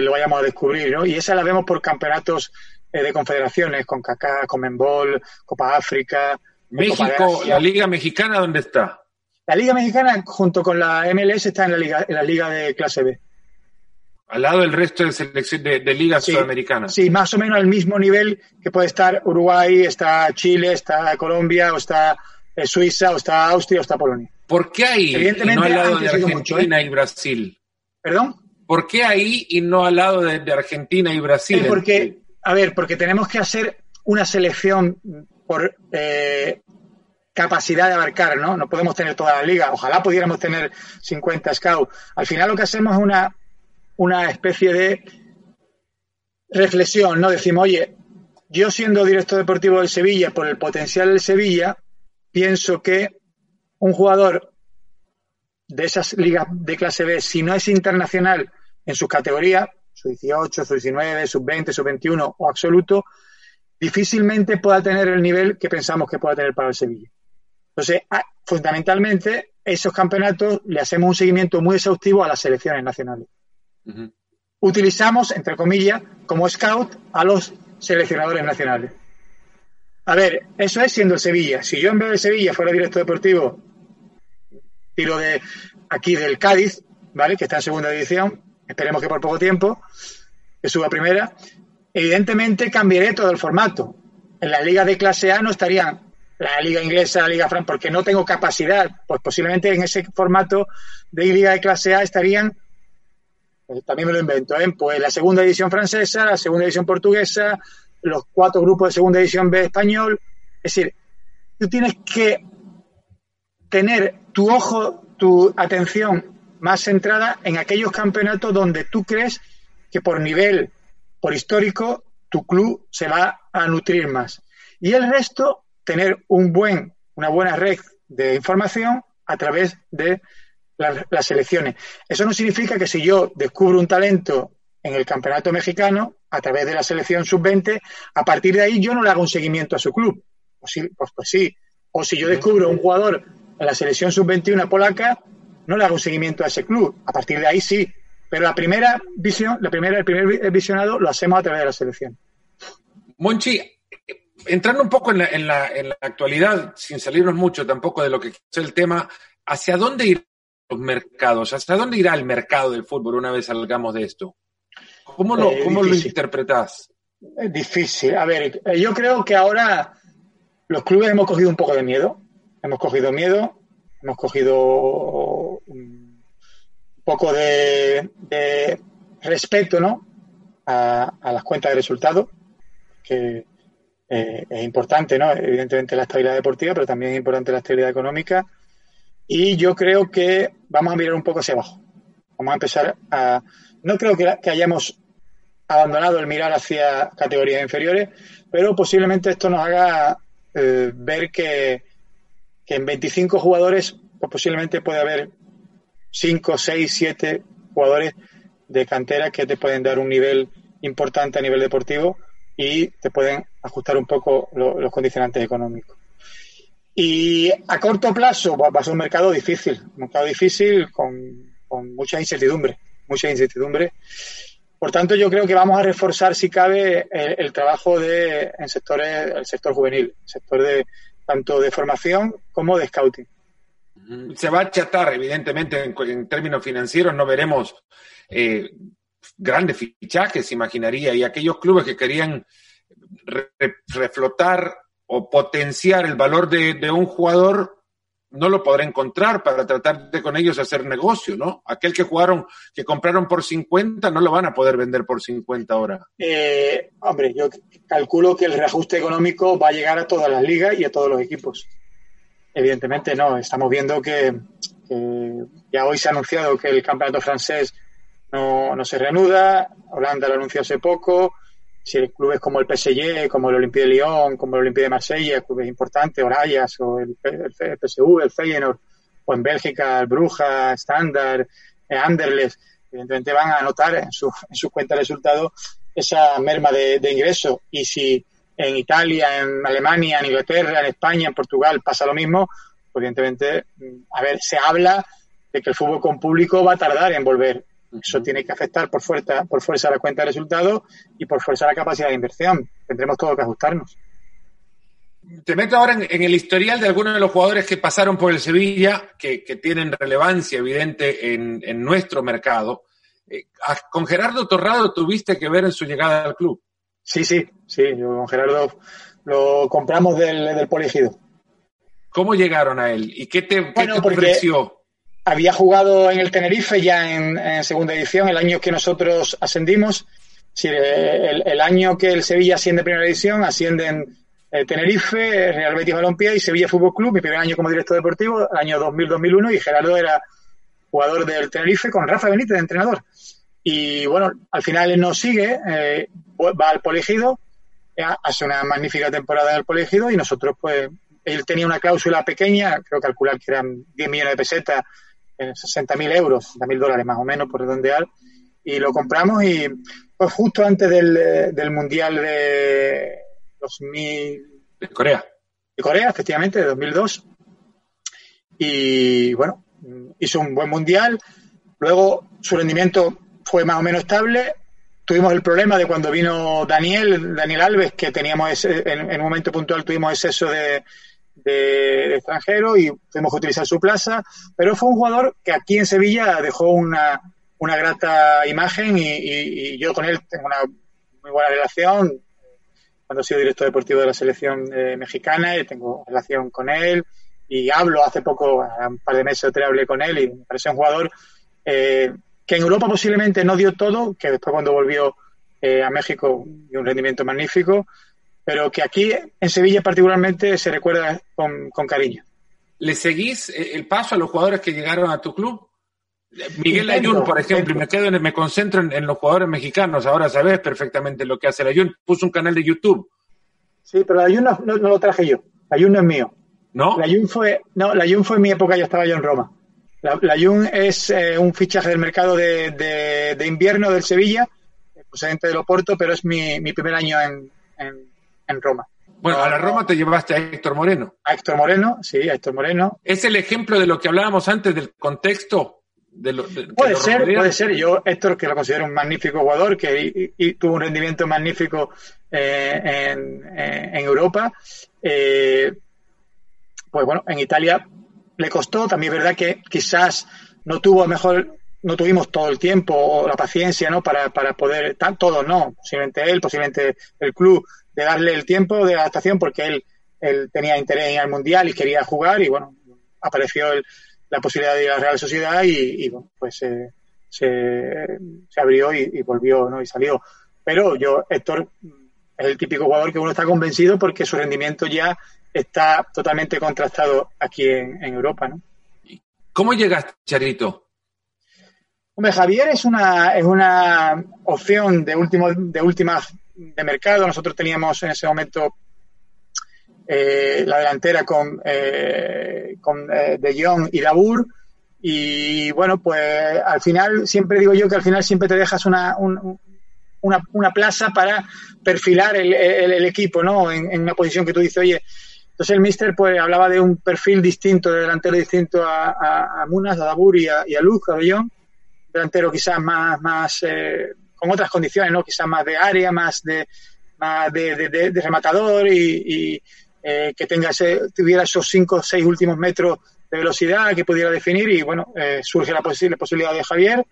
lo vayamos a descubrir, ¿no? Y esas las vemos por campeonatos eh, de confederaciones, con CACA, Comenbol, Copa África. México, la Liga Mexicana, ¿dónde está? La Liga Mexicana, junto con la MLS, está en la Liga, en la Liga de clase B. Al lado del resto de, selección, de, ligas sudamericanas. Sí, más o menos al mismo nivel que puede estar Uruguay, está Chile, está Colombia, o está eh, Suiza, o está Austria, o está Polonia. ¿Por qué ahí y no al lado de Argentina ¿eh? y Brasil? ¿Perdón? ¿Por qué ahí y no al lado de, Argentina y Brasil? porque a ver, porque tenemos que hacer una selección por eh, capacidad de abarcar, ¿no? No podemos tener toda la liga. Ojalá pudiéramos tener 50 scouts. Al final lo que hacemos es una, una especie de reflexión, ¿no? Decimos, oye, yo siendo director deportivo del Sevilla, por el potencial del Sevilla, pienso que un jugador de esas ligas de clase B, si no es internacional en sus categorías, su 18, su 19, sub 20, sub 21 o absoluto, difícilmente pueda tener el nivel que pensamos que pueda tener para el Sevilla. Entonces, ah, fundamentalmente, esos campeonatos le hacemos un seguimiento muy exhaustivo a las selecciones nacionales. Utilizamos, entre comillas, como scout a los seleccionadores nacionales. A ver, eso es siendo el Sevilla. Si yo en vez de Sevilla fuera director deportivo, tiro de aquí del Cádiz, ¿vale? Que está en segunda división, esperemos que por poco tiempo, que suba primera, evidentemente cambiaré todo el formato. En la liga de clase A no estarían la liga inglesa, la liga francesa, porque no tengo capacidad, pues posiblemente en ese formato de liga de clase A estarían, pues también me lo invento, ¿eh? pues la segunda edición francesa, la segunda edición portuguesa, los cuatro grupos de segunda edición B español. Es decir, tú tienes que tener tu ojo, tu atención más centrada en aquellos campeonatos donde tú crees que por nivel, por histórico, tu club se va a nutrir más. Y el resto, tener un buen, una buena red de información a través de las, selecciones. Eso no significa que si yo descubro un talento en el campeonato mexicano, a través de la selección sub-20, a partir de ahí yo no le hago un seguimiento a su club. Pues, sí, pues sí. O si yo descubro un jugador en la selección sub-21 polaca, no le hago un seguimiento a ese club. A partir de ahí sí. Pero la primera visión, la primera, el primer visionado lo hacemos a través de la selección. Monchi, entrando un poco en la, en la, en la actualidad, sin salirnos mucho tampoco de lo que es el tema, ¿hacia dónde irán los mercados? ¿Hacia dónde irá el mercado del fútbol una vez salgamos de esto? ¿Cómo lo, eh, cómo lo interpretás? Es difícil. A ver, eh, yo creo que ahora los clubes hemos cogido un poco de miedo. Hemos cogido miedo hemos cogido un poco de, respeto ¿no? a, las cuentas de resultados, que es importante, ¿no? evidentemente la estabilidad deportiva, pero también es importante la estabilidad económica. Y yo creo que vamos a mirar un poco hacia abajo. Vamos a empezar a... No creo que, hayamos abandonado el mirar hacia categorías inferiores, pero posiblemente esto nos haga eh, ver que, que, en 25 jugadores pues posiblemente puede haber 5, 6, 7 jugadores de cantera que te pueden dar un nivel importante a nivel deportivo y te pueden ajustar un poco los condicionantes económicos. Y a corto plazo va, a ser un mercado difícil, un mercado difícil con, con mucha incertidumbre, mucha incertidumbre. Por tanto, yo creo que vamos a reforzar, si cabe, el, trabajo de, en sectores, el sector juvenil, el sector de tanto de formación como de scouting. Se va a achatar, evidentemente, en, términos financieros, no veremos eh, grandes fichajes, imaginaría, y aquellos clubes que querían reflotar o potenciar el valor de, un jugador, no lo podrá encontrar para tratar de con ellos hacer negocio, ¿no? Aquel que jugaron, que compraron por 50, no lo van a poder vender por 50 ahora. Eh, hombre, yo calculo que el reajuste económico va a llegar a todas las ligas y a todos los equipos. Evidentemente no, estamos viendo que, que ya hoy se ha anunciado que el campeonato francés no, no se reanuda, Holanda lo anunció hace poco, si el clubes como el PSG, como el Olympique de Lyon, como el Olympique de Marsella, clubes importantes, Orayas o el, el, PSV, el Feyenoord, o en Bélgica el Bruja, Standard, eh, Anderlecht, evidentemente van a anotar en su, en su cuenta de resultados esa merma de, de ingresos. Y si en Italia, en Alemania, en Inglaterra, en España, en Portugal pasa lo mismo, pues evidentemente, a ver, se habla de que el fútbol con público va a tardar en volver eso tiene que afectar por fuerza, por fuerza la cuenta de resultados y por fuerza la capacidad de inversión. Tendremos todo que ajustarnos. Te meto ahora en, el historial de algunos de los jugadores que pasaron por el Sevilla, que, tienen relevancia evidente en, nuestro mercado. Eh, con Gerardo Torrado tuviste que ver en su llegada al club. Sí, sí, sí. con Gerardo lo compramos del, del Poligido. ¿Cómo llegaron a él? ¿Y qué te, qué te ofreció? Había jugado en el Tenerife ya en, segunda edición, el año que nosotros ascendimos. el, el, año que el Sevilla asciende en primera edición, ascienden el Tenerife, Real Betis Balompié y Sevilla Fútbol Club, mi primer año como director deportivo, el año 2000-2001, y Gerardo era jugador del Tenerife con Rafa Benítez de entrenador. Y bueno, al final él nos sigue, eh, va al Polegido, eh, hace una magnífica temporada en el Polegido y nosotros pues, él tenía una cláusula pequeña, creo calcular que eran 10 millones de pesetas, 60.000 euros, 60.000 dólares más o menos por redondear, y lo compramos y pues justo antes del, del Mundial de 2000... De Corea. De Corea, efectivamente, de 2002. Y bueno, hizo un buen Mundial. Luego su rendimiento fue más o menos estable. Tuvimos el problema de cuando vino Daniel, Daniel Alves, que teníamos ese, en, en un momento puntual tuvimos exceso de, de, extranjero y tuvimos que utilizar su plaza, pero fue un jugador que aquí en Sevilla dejó una, una grata imagen y, yo con él tengo una muy buena relación. Cuando he sido director deportivo de la selección eh, mexicana, y tengo relación con él y hablo hace poco, un par de meses o tres hablé con él y me parece un jugador eh, que en Europa posiblemente no dio todo, que después cuando volvió eh, a México dio un rendimiento magnífico, pero que aquí en Sevilla particularmente se recuerda con, cariño. ¿Le seguís eh, el paso a los jugadores que llegaron a tu club? Miguel Ayun, por ejemplo, y me quedo me concentro en, los jugadores mexicanos. Ahora sabes perfectamente lo que hace el Ayun. Puso un canal de YouTube. Sí, pero el Ayun no, lo traje yo. El Ayun no es mío. ¿No? La Ayun fue, no, la Ayun fue en mi época, yo estaba yo en Roma. La, Ayun es eh, un fichaje del mercado de, invierno del Sevilla, procedente de Loporto, pero es mi, primer año en en Roma. Bueno, a la Roma te llevaste a Héctor Moreno. A Héctor Moreno, sí, a Héctor Moreno. ¿Es el ejemplo de lo que hablábamos antes del contexto? De lo, puede ser, puede ser. Yo, Héctor, que lo considero un magnífico jugador, que y, tuvo un rendimiento magnífico eh, en, eh, en, Europa, eh, pues bueno, en Italia le costó. También es verdad que quizás no tuvo mejor no tuvimos todo el tiempo o la paciencia no para, para poder todos no posiblemente él posiblemente el club de darle el tiempo de adaptación porque él, él tenía interés en el Mundial y quería jugar y bueno, apareció la posibilidad de ir a la Real Sociedad y, bueno, pues eh, se, abrió y, volvió, ¿no? Y salió. Pero yo, Héctor, es el típico jugador que uno está convencido porque su rendimiento ya está totalmente contrastado aquí en, Europa, ¿no? ¿Cómo llegaste, Charito? Hombre, Javier es una, es una opción de último, de última de mercado. Nosotros teníamos en ese momento eh, la delantera con, eh, con eh, De Jong y Dabur. Y bueno, pues al final, siempre digo yo que al final siempre te dejas una, una, una plaza para perfilar el, el, equipo, ¿no? En, una posición que tú dices, oye, entonces el Mister pues hablaba de un perfil distinto, de delantero distinto a, a, Munas, a Dabur y a, y a Luz, a De Jong. Delantero quizás más, más con otras condiciones, ¿no? Quizás más de área, más de, más de, de, rematador y, eh, que tenga ese, tuviera esos cinco o seis últimos metros de velocidad que pudiera definir y bueno, eh, surge la, posibilidad de Javier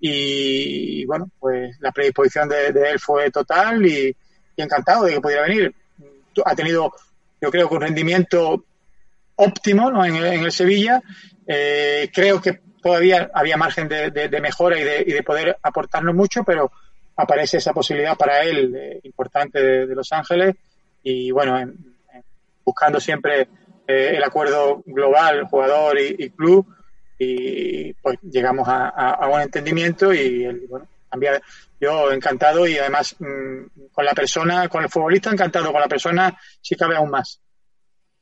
y bueno, pues la predisposición de, él fue total y, encantado de que pudiera venir. Ha tenido, yo creo un rendimiento óptimo ¿no? en, el, Sevilla. Eh, creo que todavía había margen de, mejora y de, y de, poder aportarnos mucho, pero aparece esa posibilidad para él importante de, Los Ángeles y bueno, buscando siempre eh, el acuerdo global, jugador y, club, y pues llegamos a, un entendimiento y bueno, cambiar. Yo encantado y además mm, con la persona, con el futbolista encantado, con la persona si cabe aún más.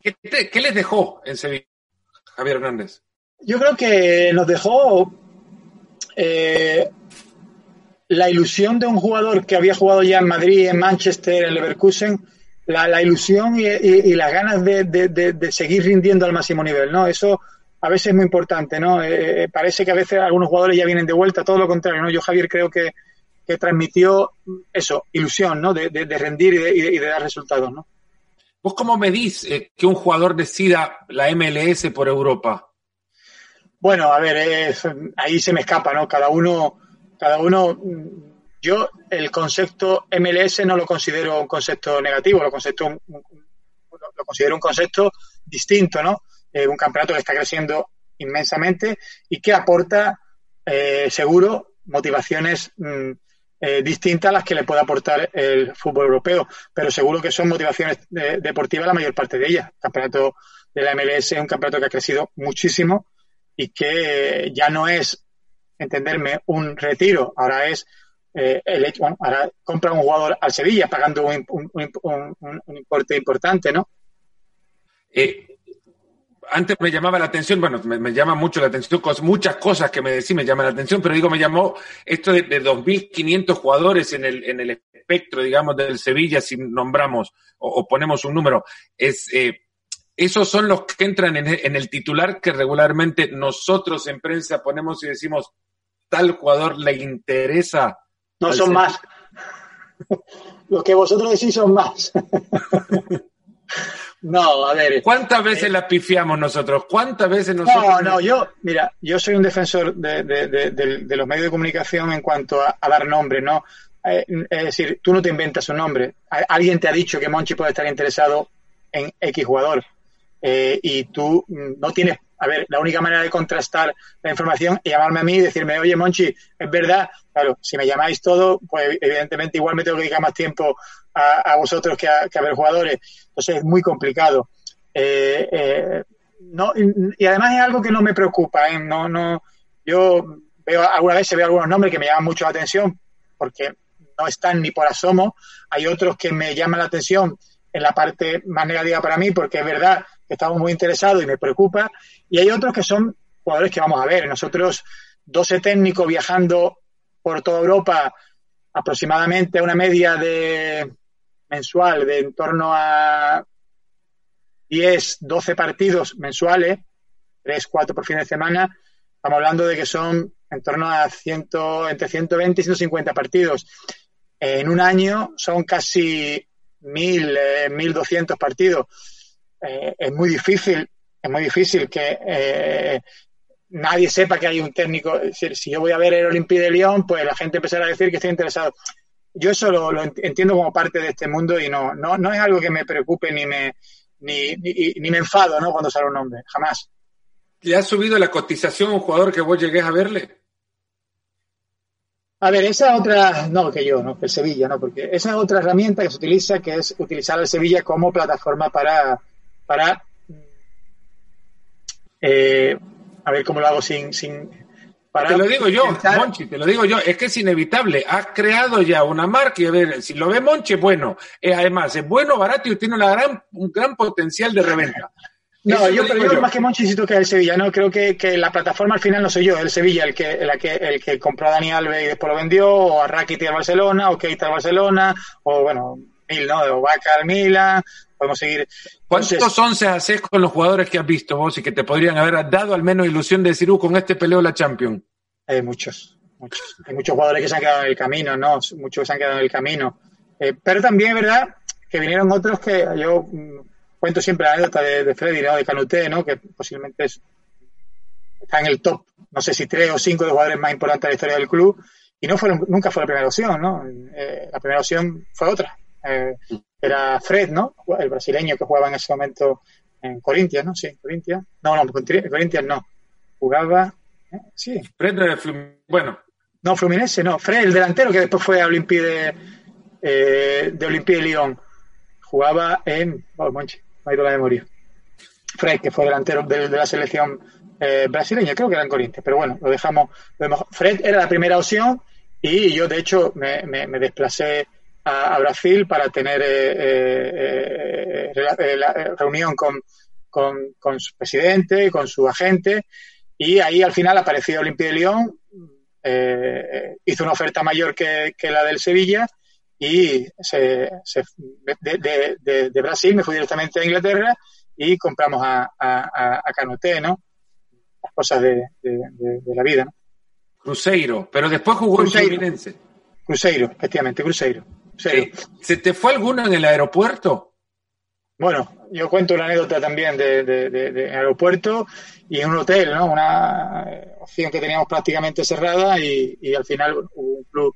¿Qué, les dejó en Sevilla, Javier Hernández? Yo creo que nos dejó eh, la ilusión de un jugador que había jugado ya en Madrid, en Manchester, en Leverkusen, la, ilusión y, las ganas de, seguir rindiendo al máximo nivel, ¿no? Eso a veces es muy importante, ¿no? Eh, eh, parece que a veces algunos jugadores ya vienen de vuelta, todo lo contrario, ¿no? Yo, Javier, creo que, transmitió eso, ilusión, ¿no? De, rendir y de, dar resultados, ¿no? ¿Vos cómo medís eh, que un jugador decida la MLS por Europa? Bueno, a ver, ahí se me escapa, ¿no? Cada uno, cada uno yo el concepto MLS no lo considero un concepto negativo, lo, concepto, lo considero un concepto distinto, ¿no? Eh, un campeonato que está creciendo inmensamente y que aporta, eh, seguro, motivaciones mm, eh, distintas a las que le puede aportar el fútbol europeo, pero seguro que son motivaciones deportivas la mayor parte de ellas. El campeonato de la MLS es un campeonato que ha crecido muchísimo y que ya no es, entenderme, un retiro, ahora es eh, el ahora compra un jugador al Sevilla pagando un, importe importante, ¿no? Eh, antes me llamaba la atención, bueno, me, llama mucho la atención, muchas cosas que me decís me llaman la atención, pero digo, me llamó esto de, 2.500 jugadores en el, en el espectro, digamos, del Sevilla, si nombramos o, ponemos un número. Es, eh, esos son los que entran en, en, el titular que regularmente nosotros en prensa ponemos y decimos, tal jugador le interesa no, son más. Los que vosotros decís son más. no, a ver. ¿Cuántas veces eh, la pifiamos nosotros? ¿Cuántas veces nosotros.? No, no, yo, mira, yo soy un defensor de, los medios de comunicación en cuanto a, dar nombres, ¿no? Eh, es decir, tú no te inventas un nombre. Alguien te ha dicho que Monchi puede estar interesado en X jugador. Eh, y tú no tienes a ver, la única manera de contrastar la información es llamarme a mí y decirme, oye, Monchi, es verdad, claro, si me llamáis todo, pues evidentemente igual me tengo que dedicar más tiempo a, vosotros que a, ver jugadores. Entonces es muy complicado. Eh, eh, no, y, además es algo que no me preocupa, ¿eh? no, no, yo veo alguna vez se veo algunos nombres que me llaman mucho la atención porque no están ni por asomo. Hay otros que me llaman la atención en la parte más negativa para mí porque es verdad que estamos muy interesados y me preocupa. Y hay otros que son jugadores que vamos a ver. Nosotros, 12 técnicos viajando por toda Europa, aproximadamente una media de mensual de en torno a 10, 12 partidos mensuales, 3, 4 por fin de semana. Estamos hablando de que son en torno a 100, entre 120 y 150 partidos. En un año son casi 1.000, 1.200 eh, partidos. Eh, es muy difícil, es muy difícil que eh, nadie sepa que hay un técnico. Si, yo voy a ver el Olympique de Lyon, pues la gente empezará a decir que estoy interesado. Yo eso lo, entiendo como parte de este mundo y no, no, no es algo que me preocupe ni me, ni, ni, me enfado ¿no? cuando sale un nombre, jamás. ¿Le ha subido la cotización a un jugador que vos llegués a verle? A ver, esa otra, no que yo, no, que el Sevilla, no, porque esa es otra herramienta que se utiliza, que es utilizar el Sevilla como plataforma para, para eh, a ver cómo lo hago sin, sin para te lo digo yo, Monchi, te lo digo yo, es que es inevitable. Has creado ya una marca y a ver, si lo ve Monchi, bueno. Eh, además, es bueno, barato y tiene una gran, un gran potencial de reventa. No, yo, pero yo, más que Monchi siento que el Sevilla, ¿no? Creo que, que, la plataforma al final no soy yo, el Sevilla, el que, el que, el que compró a Dani Alves y después lo vendió, o a Rakitic al Barcelona, o Keita al Barcelona, o bueno, Mil, ¿no? O Vaca al Milan, podemos seguir. ¿Cuántos once haces con los jugadores que has visto vos y que te podrían haber dado al menos ilusión de decir, uh, con este peleo la Champions? Hay muchos, muchos. Hay muchos jugadores que se han quedado en el camino, ¿no? Muchos que se han quedado en el camino. Eh, pero también es verdad que vinieron otros que yo mm, cuento siempre la anécdota de, Freddy, ¿no? de Canuté, ¿no? que posiblemente está en el top, no sé si tres o cinco de jugadores más importantes de la historia del club, y no fueron, nunca fue la primera opción, ¿no? Eh, la primera opción fue otra. Eh, era Fred, ¿no? El brasileño que jugaba en ese momento en Corintia, ¿no? Sí, Corintia. No, no, Corintia no. Jugaba, ¿eh? sí. Fred de bueno. No, Fluminense, no. Fred, el delantero que después fue a Olimpia de, de Olimpia de Lyon. Jugaba en, oh, Monchi, me ha ido la memoria. Fred, que fue delantero de, la selección eh, brasileña, creo que era en Corintia, pero bueno, lo dejamos, Fred era la primera opción y yo, de hecho, me, desplacé a, Brasil para tener eh, eh, la, reunión con, con, su presidente, con su agente, y ahí al final apareció Olimpia de Lyon, hizo una oferta mayor que, la del Sevilla y se, de, Brasil me fui directamente a Inglaterra y compramos a, a, a Canuté, ¿no? Las cosas de, la vida, ¿no? Cruzeiro, pero después jugó en Fluminense. Cruzeiro, efectivamente, Cruzeiro. ¿Se te fue alguno en el aeropuerto? Bueno, yo cuento una anécdota también de, de, aeropuerto y en un hotel, ¿no? Una opción que teníamos prácticamente cerrada y, y al final hubo un club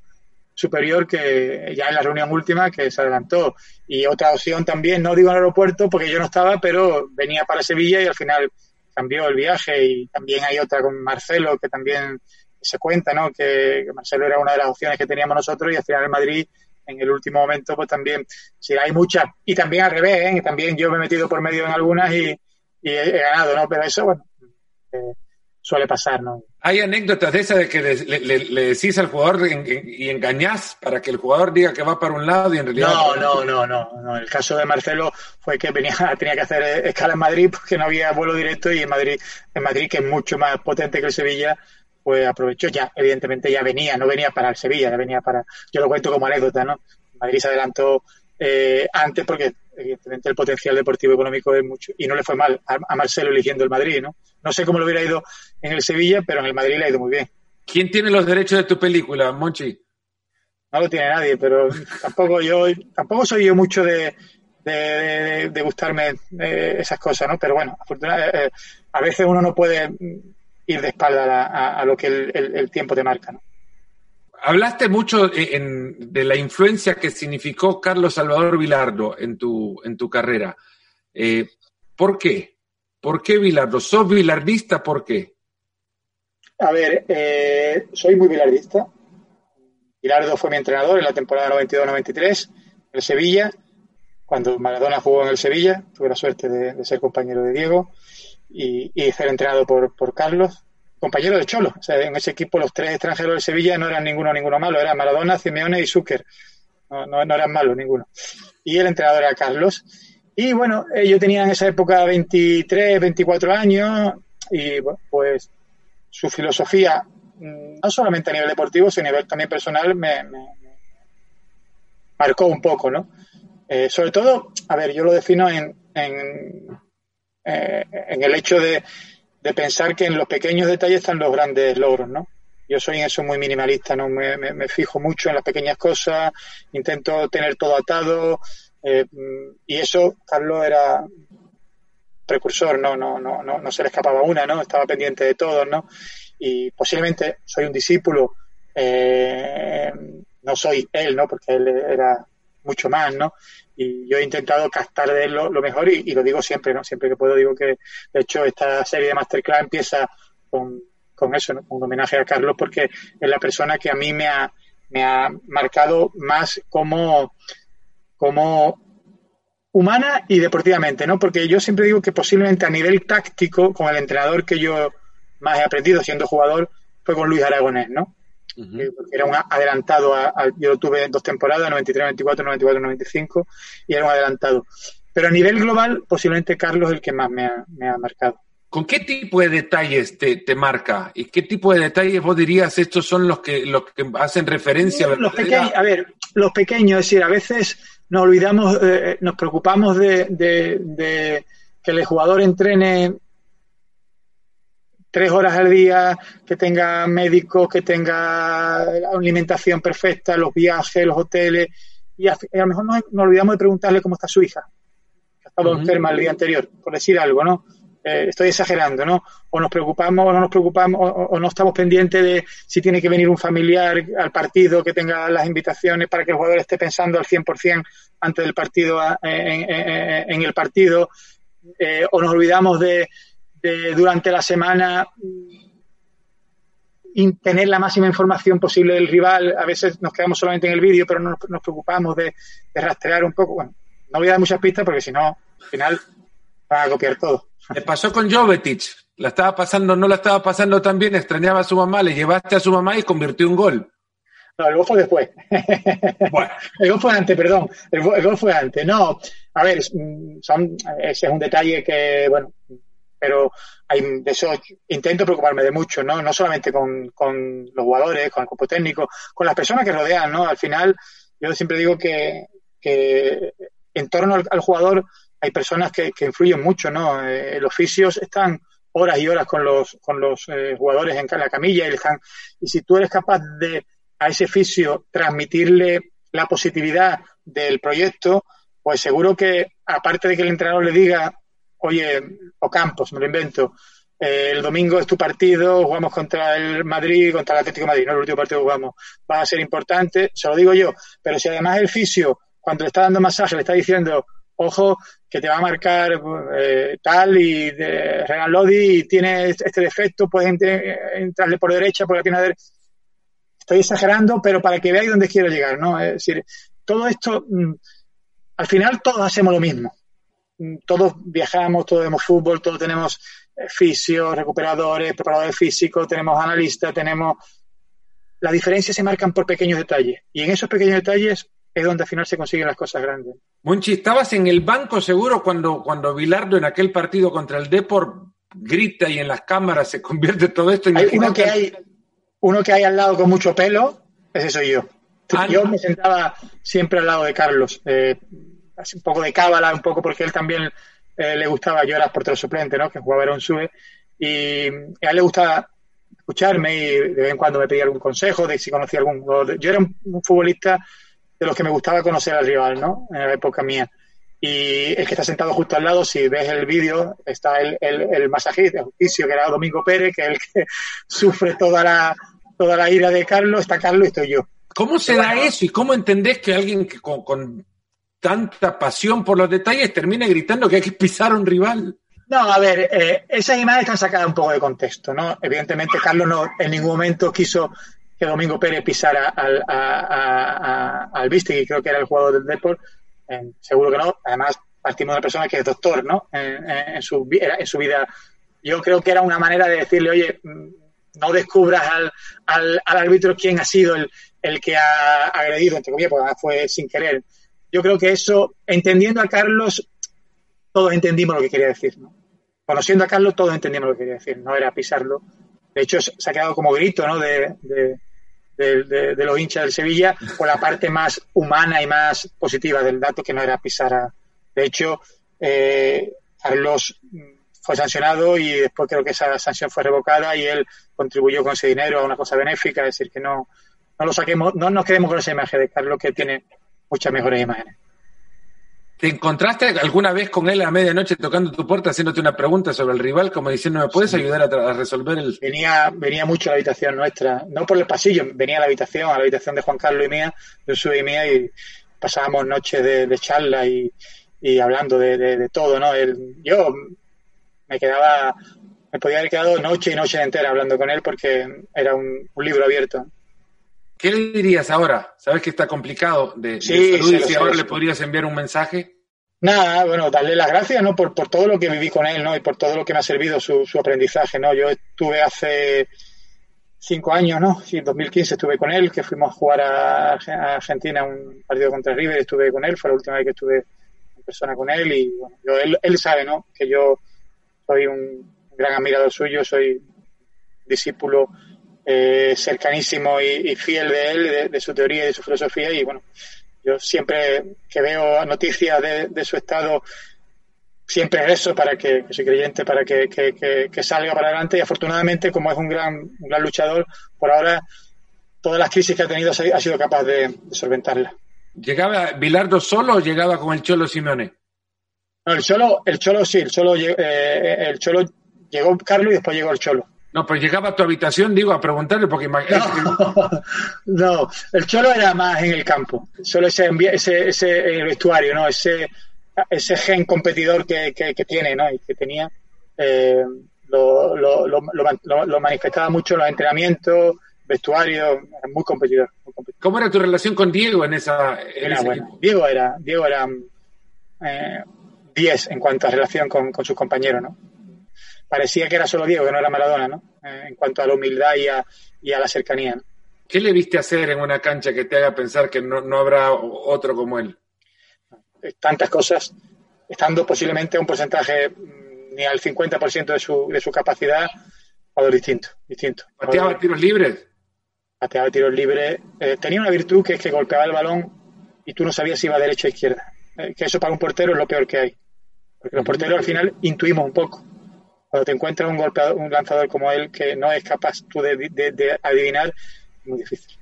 superior que ya en la reunión última que se adelantó. Y otra opción también, no digo en el aeropuerto porque yo no estaba, pero venía para Sevilla y al final cambió el viaje. Y también hay otra con Marcelo que también se cuenta, ¿no? Que, Marcelo era una de las opciones que teníamos nosotros y al final en Madrid en el último momento pues también, sí, hay muchas. Y también al revés, ¿eh? también yo me he metido por medio en algunas y, he, ganado, ¿no? Pero eso, bueno, eh, suele pasar, ¿no? Hay anécdotas de esas de que le, decís al jugador y engañás para que el jugador diga que va para un lado y en realidad... No, no, no, no, no. El caso de Marcelo fue que venía, tenía que hacer escala en Madrid porque no había vuelo directo y en Madrid, en Madrid que es mucho más potente que el Sevilla, pues aprovechó ya, evidentemente ya venía, no venía para el Sevilla, ya venía para... Yo lo cuento como anécdota, ¿no? Madrid se adelantó eh, antes porque evidentemente el potencial deportivo económico es mucho y no le fue mal a, Marcelo eligiendo el Madrid, ¿no? No sé cómo le hubiera ido en el Sevilla, pero en el Madrid le ha ido muy bien. ¿Quién tiene los derechos de tu película, Monchi? No lo tiene nadie, pero tampoco yo, tampoco soy yo mucho de, de, gustarme eh, esas cosas, ¿no? Pero bueno, afortunadamente, eh, a veces uno no puede ir de espalda a, lo que el, tiempo te marca, ¿no? Hablaste mucho de la influencia que significó Carlos Salvador Vilardo en tu, en tu carrera. Eh, ¿Por qué? ¿Por qué Vilardo? ¿Sos vilardista? ¿Por qué? A ver, eh, soy muy vilardista. Vilardo fue mi entrenador en la temporada 92-93 en el Sevilla. Cuando Maradona jugó en el Sevilla, tuve la suerte de, ser compañero de Diego y, ser entrenado por, por Carlos compañero de Cholo. O sea, en ese equipo los tres extranjeros de Sevilla no eran ninguno ninguno malo, eran Maradona, Simeone y Zucker. No, no, eran malos ninguno. Y el entrenador era Carlos. Y bueno, eh, yo tenía en esa época 23, 24 años y pues su filosofía, mm, no solamente a nivel deportivo, sino a nivel también personal, me, marcó un poco, ¿no? Eh, sobre todo, a ver, yo lo defino en, en, eh, en el hecho de, pensar que en los pequeños detalles están los grandes logros, ¿no? Yo soy en eso muy minimalista, ¿no? Me, fijo mucho en las pequeñas cosas, intento tener todo atado, eh, y eso, Carlos era precursor, ¿no? No, no, no, no se le escapaba una, ¿no? Estaba pendiente de todo, ¿no? Y posiblemente soy un discípulo, eh, no soy él, ¿no? Porque él era mucho más, ¿no? y yo he intentado captar de él lo, mejor y, lo digo siempre, ¿no? Siempre que puedo digo que, de hecho, esta serie de Masterclass empieza con, con eso, un homenaje a Carlos, porque es la persona que a mí me ha, me ha marcado más como, como humana y deportivamente, ¿no? Porque yo siempre digo que posiblemente a nivel táctico, con el entrenador que yo más he aprendido siendo jugador, fue con Luis Aragonés, ¿no? Era un adelantado, a, yo tuve dos temporadas, 93, 94, 94, 95, y era un adelantado. Pero a nivel global, posiblemente Carlos es el que más me ha, me ha marcado. ¿Con qué tipo de detalles te, te, marca? ¿Y qué tipo de detalles vos dirías estos son los que, los que hacen referencia a los pequeños, A ver, los pequeños, es decir, a veces nos olvidamos, eh, nos preocupamos de, de, de, que el jugador entrene tres horas al día, que tenga médicos, que tenga alimentación perfecta, los viajes, los hoteles, y a, lo mejor nos, olvidamos de preguntarle cómo está su hija, que ha estado enferma el día anterior, por decir algo, ¿no? Eh, estoy exagerando, ¿no? O nos preocupamos o no nos preocupamos o, no estamos pendientes de si tiene que venir un familiar al partido que tenga las invitaciones para que el jugador esté pensando al 100% antes del partido en, el partido eh, o nos olvidamos de, durante la semana tener la máxima información posible del rival. A veces nos quedamos solamente en el vídeo, pero no nos, preocupamos de, rastrear un poco. Bueno, no voy a dar muchas pistas porque si no, al final van a copiar todo. Le pasó con Jovetic. La estaba pasando, no la estaba pasando tan bien, extrañaba a su mamá, le llevaste a su mamá y convirtió un gol. No, el gol fue después. Bueno. el gol fue antes, perdón. El, gol fue antes. No, a ver, son, ese es un detalle que, bueno, pero hay, eso intento preocuparme de mucho, ¿no? No solamente con, con los jugadores, con el cuerpo técnico, con las personas que rodean, ¿no? Al final, yo siempre digo que, que en torno al, jugador hay personas que, que influyen mucho, ¿no? Eh, los oficios están horas y horas con los, con los eh, jugadores en la camilla y, están, y si tú eres capaz de a ese fisio transmitirle la positividad del proyecto, pues seguro que aparte de que el entrenador le diga oye, Ocampos, me lo invento, eh, el domingo es tu partido, jugamos contra el Madrid, contra el Atlético de Madrid, no el último partido que jugamos, va a ser importante, se lo digo yo, pero si además el fisio, cuando le está dando masaje, le está diciendo, ojo, que te va a marcar eh, tal y de Renan Lodi y tiene este defecto, puedes entrarle por derecha, por la pierna derecha. Estoy exagerando, pero para que veáis dónde quiero llegar, ¿no? Es decir, todo esto, mm, al final todos hacemos lo mismo todos viajamos, todos vemos fútbol, todos tenemos eh, fisios, recuperadores, preparadores físicos, tenemos analistas, tenemos... La diferencia se marcan por pequeños detalles. Y en esos pequeños detalles es donde al final se consiguen las cosas grandes. Monchi, ¿estabas en el banco seguro cuando, cuando Bilardo en aquel partido contra el Deport grita y en las cámaras se convierte todo esto? Hay uno que hay, uno que hay al lado con mucho pelo, ese soy yo. Ah, yo me sentaba siempre al lado de Carlos. Eh, un poco de cábala, un poco porque él también eh, le gustaba, yo era portero suplente, ¿no? Que jugaba en Sube, y a él le gustaba escucharme y de vez en cuando me pedía algún consejo de si conocía algún Yo era un, futbolista de los que me gustaba conocer al rival, ¿no? En la época mía. Y el que está sentado justo al lado, si ves el vídeo, está el, el, el masajista, el justicio, que era Domingo Pérez, que es el que sufre toda la, toda la ira de Carlos, está Carlos y estoy yo. ¿Cómo se da eso y cómo entendés que alguien que con tanta pasión por los detalles termina gritando que hay que pisar a un rival. No, a ver, eh, esas imágenes están sacadas un poco de contexto, ¿no? Evidentemente, Carlos no en ningún momento quiso que Domingo Pérez pisara al, a, al y creo que era el jugador del Deport. seguro que no. Además, partimos de una persona que es doctor, ¿no? En, su, en su vida. Yo creo que era una manera de decirle, oye, mm, no descubras al, al, al árbitro quién ha sido el, el que ha agredido, entre comillas, porque fue sin querer yo creo que eso, entendiendo a Carlos, todos entendimos lo que quería decir, ¿no? Conociendo a Carlos, todos entendimos lo que quería decir, no era pisarlo. De hecho, se ha quedado como grito, ¿no? De, los hinchas del Sevilla, por la parte más humana y más positiva del dato, que no era pisar a. De hecho, eh, Carlos fue sancionado y después creo que esa sanción fue revocada y él contribuyó con ese dinero a una cosa benéfica, es decir, que no, no lo saquemos, no nos quedemos con esa imagen de Carlos que tiene muchas mejores imágenes. ¿Te encontraste alguna vez con él a medianoche tocando tu puerta haciéndote una pregunta sobre el rival, como diciendo, ¿me puedes ayudar a, resolver el...? Venía, venía mucho a la habitación nuestra, no por el pasillo, venía a la habitación, a la habitación de Juan Carlos y mía, de su y mía, y pasábamos noches de, charla y, hablando de, todo, ¿no? yo me quedaba me podía haber quedado noche y noche entera hablando con él porque era un, libro abierto. ¿Qué le dirías ahora? ¿Sabes que está complicado de, sí, si ahora le podrías enviar un mensaje? Nada, bueno, darle las gracias, ¿no? Por, por todo lo que viví con él, ¿no? Y por todo lo que me ha servido su, su aprendizaje, ¿no? Yo estuve hace cinco años, ¿no? Sí, en 2015 estuve con él, que fuimos a jugar a, Argentina un partido contra River, estuve con él, fue la última vez que estuve en persona con él y bueno, él, él, sabe, ¿no? Que yo soy un gran admirador suyo, soy discípulo eh, cercanísimo y, fiel de él, de, su teoría y de su filosofía y bueno, yo siempre que veo noticias de, de su estado siempre eso para que, soy creyente, para que, salga para adelante y afortunadamente, como es un gran, gran luchador, por ahora todas las crisis que ha tenido ha sido capaz de, solventarla. ¿Llegaba Bilardo solo o llegaba con el Cholo Simeone? No, el Cholo, el Cholo sí, el Cholo, eh, el Cholo llegó Carlos y después llegó el Cholo. No, pues llegaba a tu habitación, digo, a preguntarle, porque no, no, el Cholo era más en el campo, solo ese, ese, ese el vestuario, ¿no? Ese, ese gen competidor que, que, tiene ¿no? y que tenía, eh, lo, lo, lo, manifestaba mucho en los entrenamientos, vestuario, muy competidor, muy competidor. ¿Cómo era tu relación con Diego en esa? era bueno. Diego era, Diego era 10 eh, en cuanto a relación con, con sus compañeros, ¿no? Parecía que era solo Diego, que no era Maradona, ¿no? Eh, en cuanto a la humildad y a, y a la cercanía. ¿Qué le viste hacer en una cancha que te haga pensar que no, no habrá otro como él? tantas cosas, estando posiblemente a un porcentaje mm, ni al 50% de su, de su capacidad, algo distinto. distinto. ¿Pateaba tiros libres? Pateaba tiros libres. Eh, tenía una virtud que es que golpeaba el balón y tú no sabías si iba derecha o izquierda. Eh, que eso para un portero es lo peor que hay. Porque los porteros al final intuimos un poco. Cuando te encuentras un, golpeador, un lanzador como él que no es capaz tú de, adivinar, es muy difícil.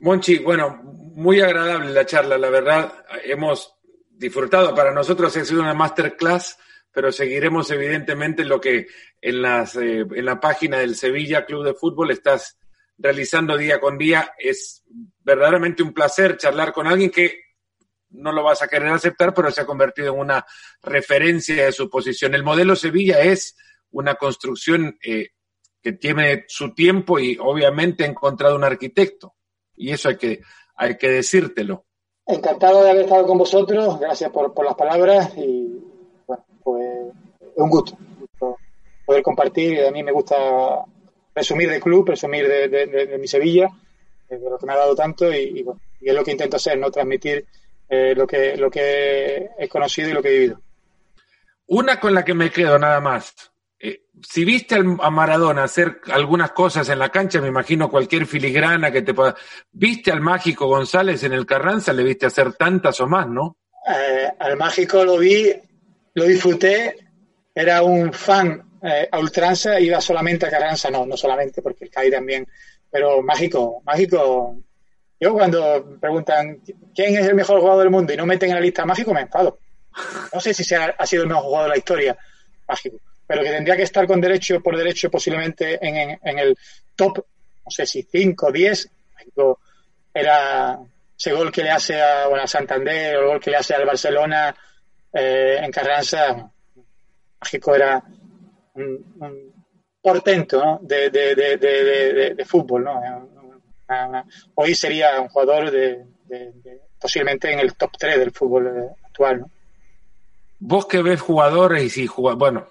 Monchi, bueno, muy agradable la charla, la verdad. Hemos disfrutado. Para nosotros ha sido una masterclass, pero seguiremos evidentemente lo que en, las, eh, en la página del Sevilla Club de Fútbol estás realizando día con día. Es verdaderamente un placer charlar con alguien que no lo vas a querer aceptar, pero se ha convertido en una referencia de su posición. El modelo Sevilla es una construcción eh, que tiene su tiempo y obviamente ha encontrado un arquitecto. Y eso hay que, hay que decírtelo. Encantado de haber estado con vosotros, gracias por, por las palabras y bueno, pues es un gusto, poder compartir. A mí me gusta presumir de club, presumir de, de, mi Sevilla, de lo que me ha dado tanto y, bueno, y es lo que intento hacer, no transmitir eh, lo, que, lo que he conocido y lo que he vivido. Una con la que me quedo nada más. Eh, si viste a Maradona hacer algunas cosas en la cancha, me imagino cualquier filigrana que te pueda. ¿Viste al mágico González en el Carranza? Le viste hacer tantas o más, ¿no? Eh, al mágico lo vi, lo disfruté. Era un fan eh, a ultranza, iba solamente a Carranza, no, no solamente porque el CAI también, pero mágico, mágico. Yo cuando preguntan quién es el mejor jugador del mundo y no meten en la lista mágico, me enfado. No sé si ha sido el mejor jugador de la historia, mágico pero que tendría que estar con derecho por derecho posiblemente en, en, el top, no sé si 5, 10, era ese gol que le hace a, bueno, Santander o el gol que le hace al Barcelona eh, en Carranza, mágico era un, portento de, de, de, de, fútbol. ¿no? Hoy sería un jugador de, posiblemente en el top 3 del fútbol eh, actual. ¿no? Vos que ves jugadores y si bueno,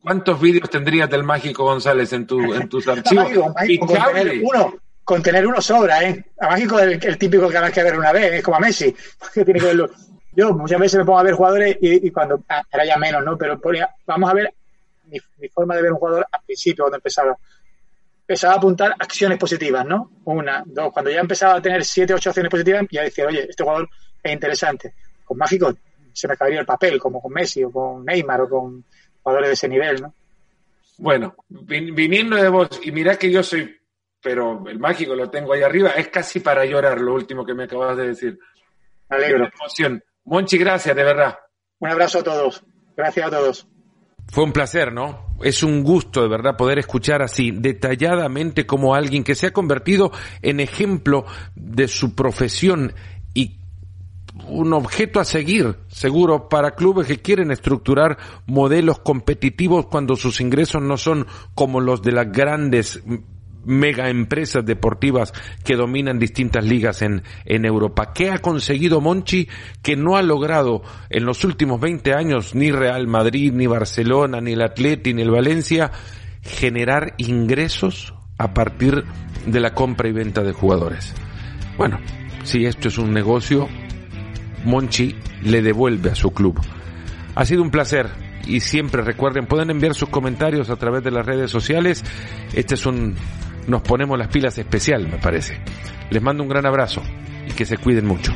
¿Cuántos vídeos tendrías del Mágico González en, tu, en tus archivos? con, tener uno, con tener uno sobra, ¿eh? A Mágico es el, típico que hay que ver una vez, es como a Messi. tiene que verlo. Yo muchas veces me pongo a ver jugadores y, cuando, ah, era ya menos, ¿no? Pero vamos a ver mi, forma de ver un jugador al principio, cuando empezaba. Empezaba a apuntar acciones positivas, ¿no? Una, dos. Cuando ya empezaba a tener siete, ocho acciones positivas, ya decía, oye, este jugador es interesante. Con Mágico se me acabaría el papel, como con Messi o con Neymar o con jugadores de ese nivel, ¿no? Bueno, viniendo de vos, y mirá que yo soy, pero el mágico lo tengo ahí arriba, es casi para llorar lo último que me acabas de decir. Alegro. emoción. Monchi, gracias, de verdad. Un abrazo a todos. Gracias a todos. Fue un placer, ¿no? Es un gusto de verdad poder escuchar así detalladamente como alguien que se ha convertido en ejemplo de su profesión y un objeto a seguir, seguro, para clubes que quieren estructurar modelos competitivos cuando sus ingresos no son como los de las grandes mega empresas deportivas que dominan distintas ligas en, en Europa. ¿Qué ha conseguido Monchi que no ha logrado en los últimos 20 años ni Real Madrid, ni Barcelona, ni el Atleti, ni el Valencia? Generar ingresos a partir de la compra y venta de jugadores. Bueno, si esto es un negocio, Monchi le devuelve a su club. Ha sido un placer y siempre recuerden, pueden enviar sus comentarios a través de las redes sociales. Este es un nos ponemos las pilas especial, me parece. Les mando un gran abrazo y que se cuiden mucho.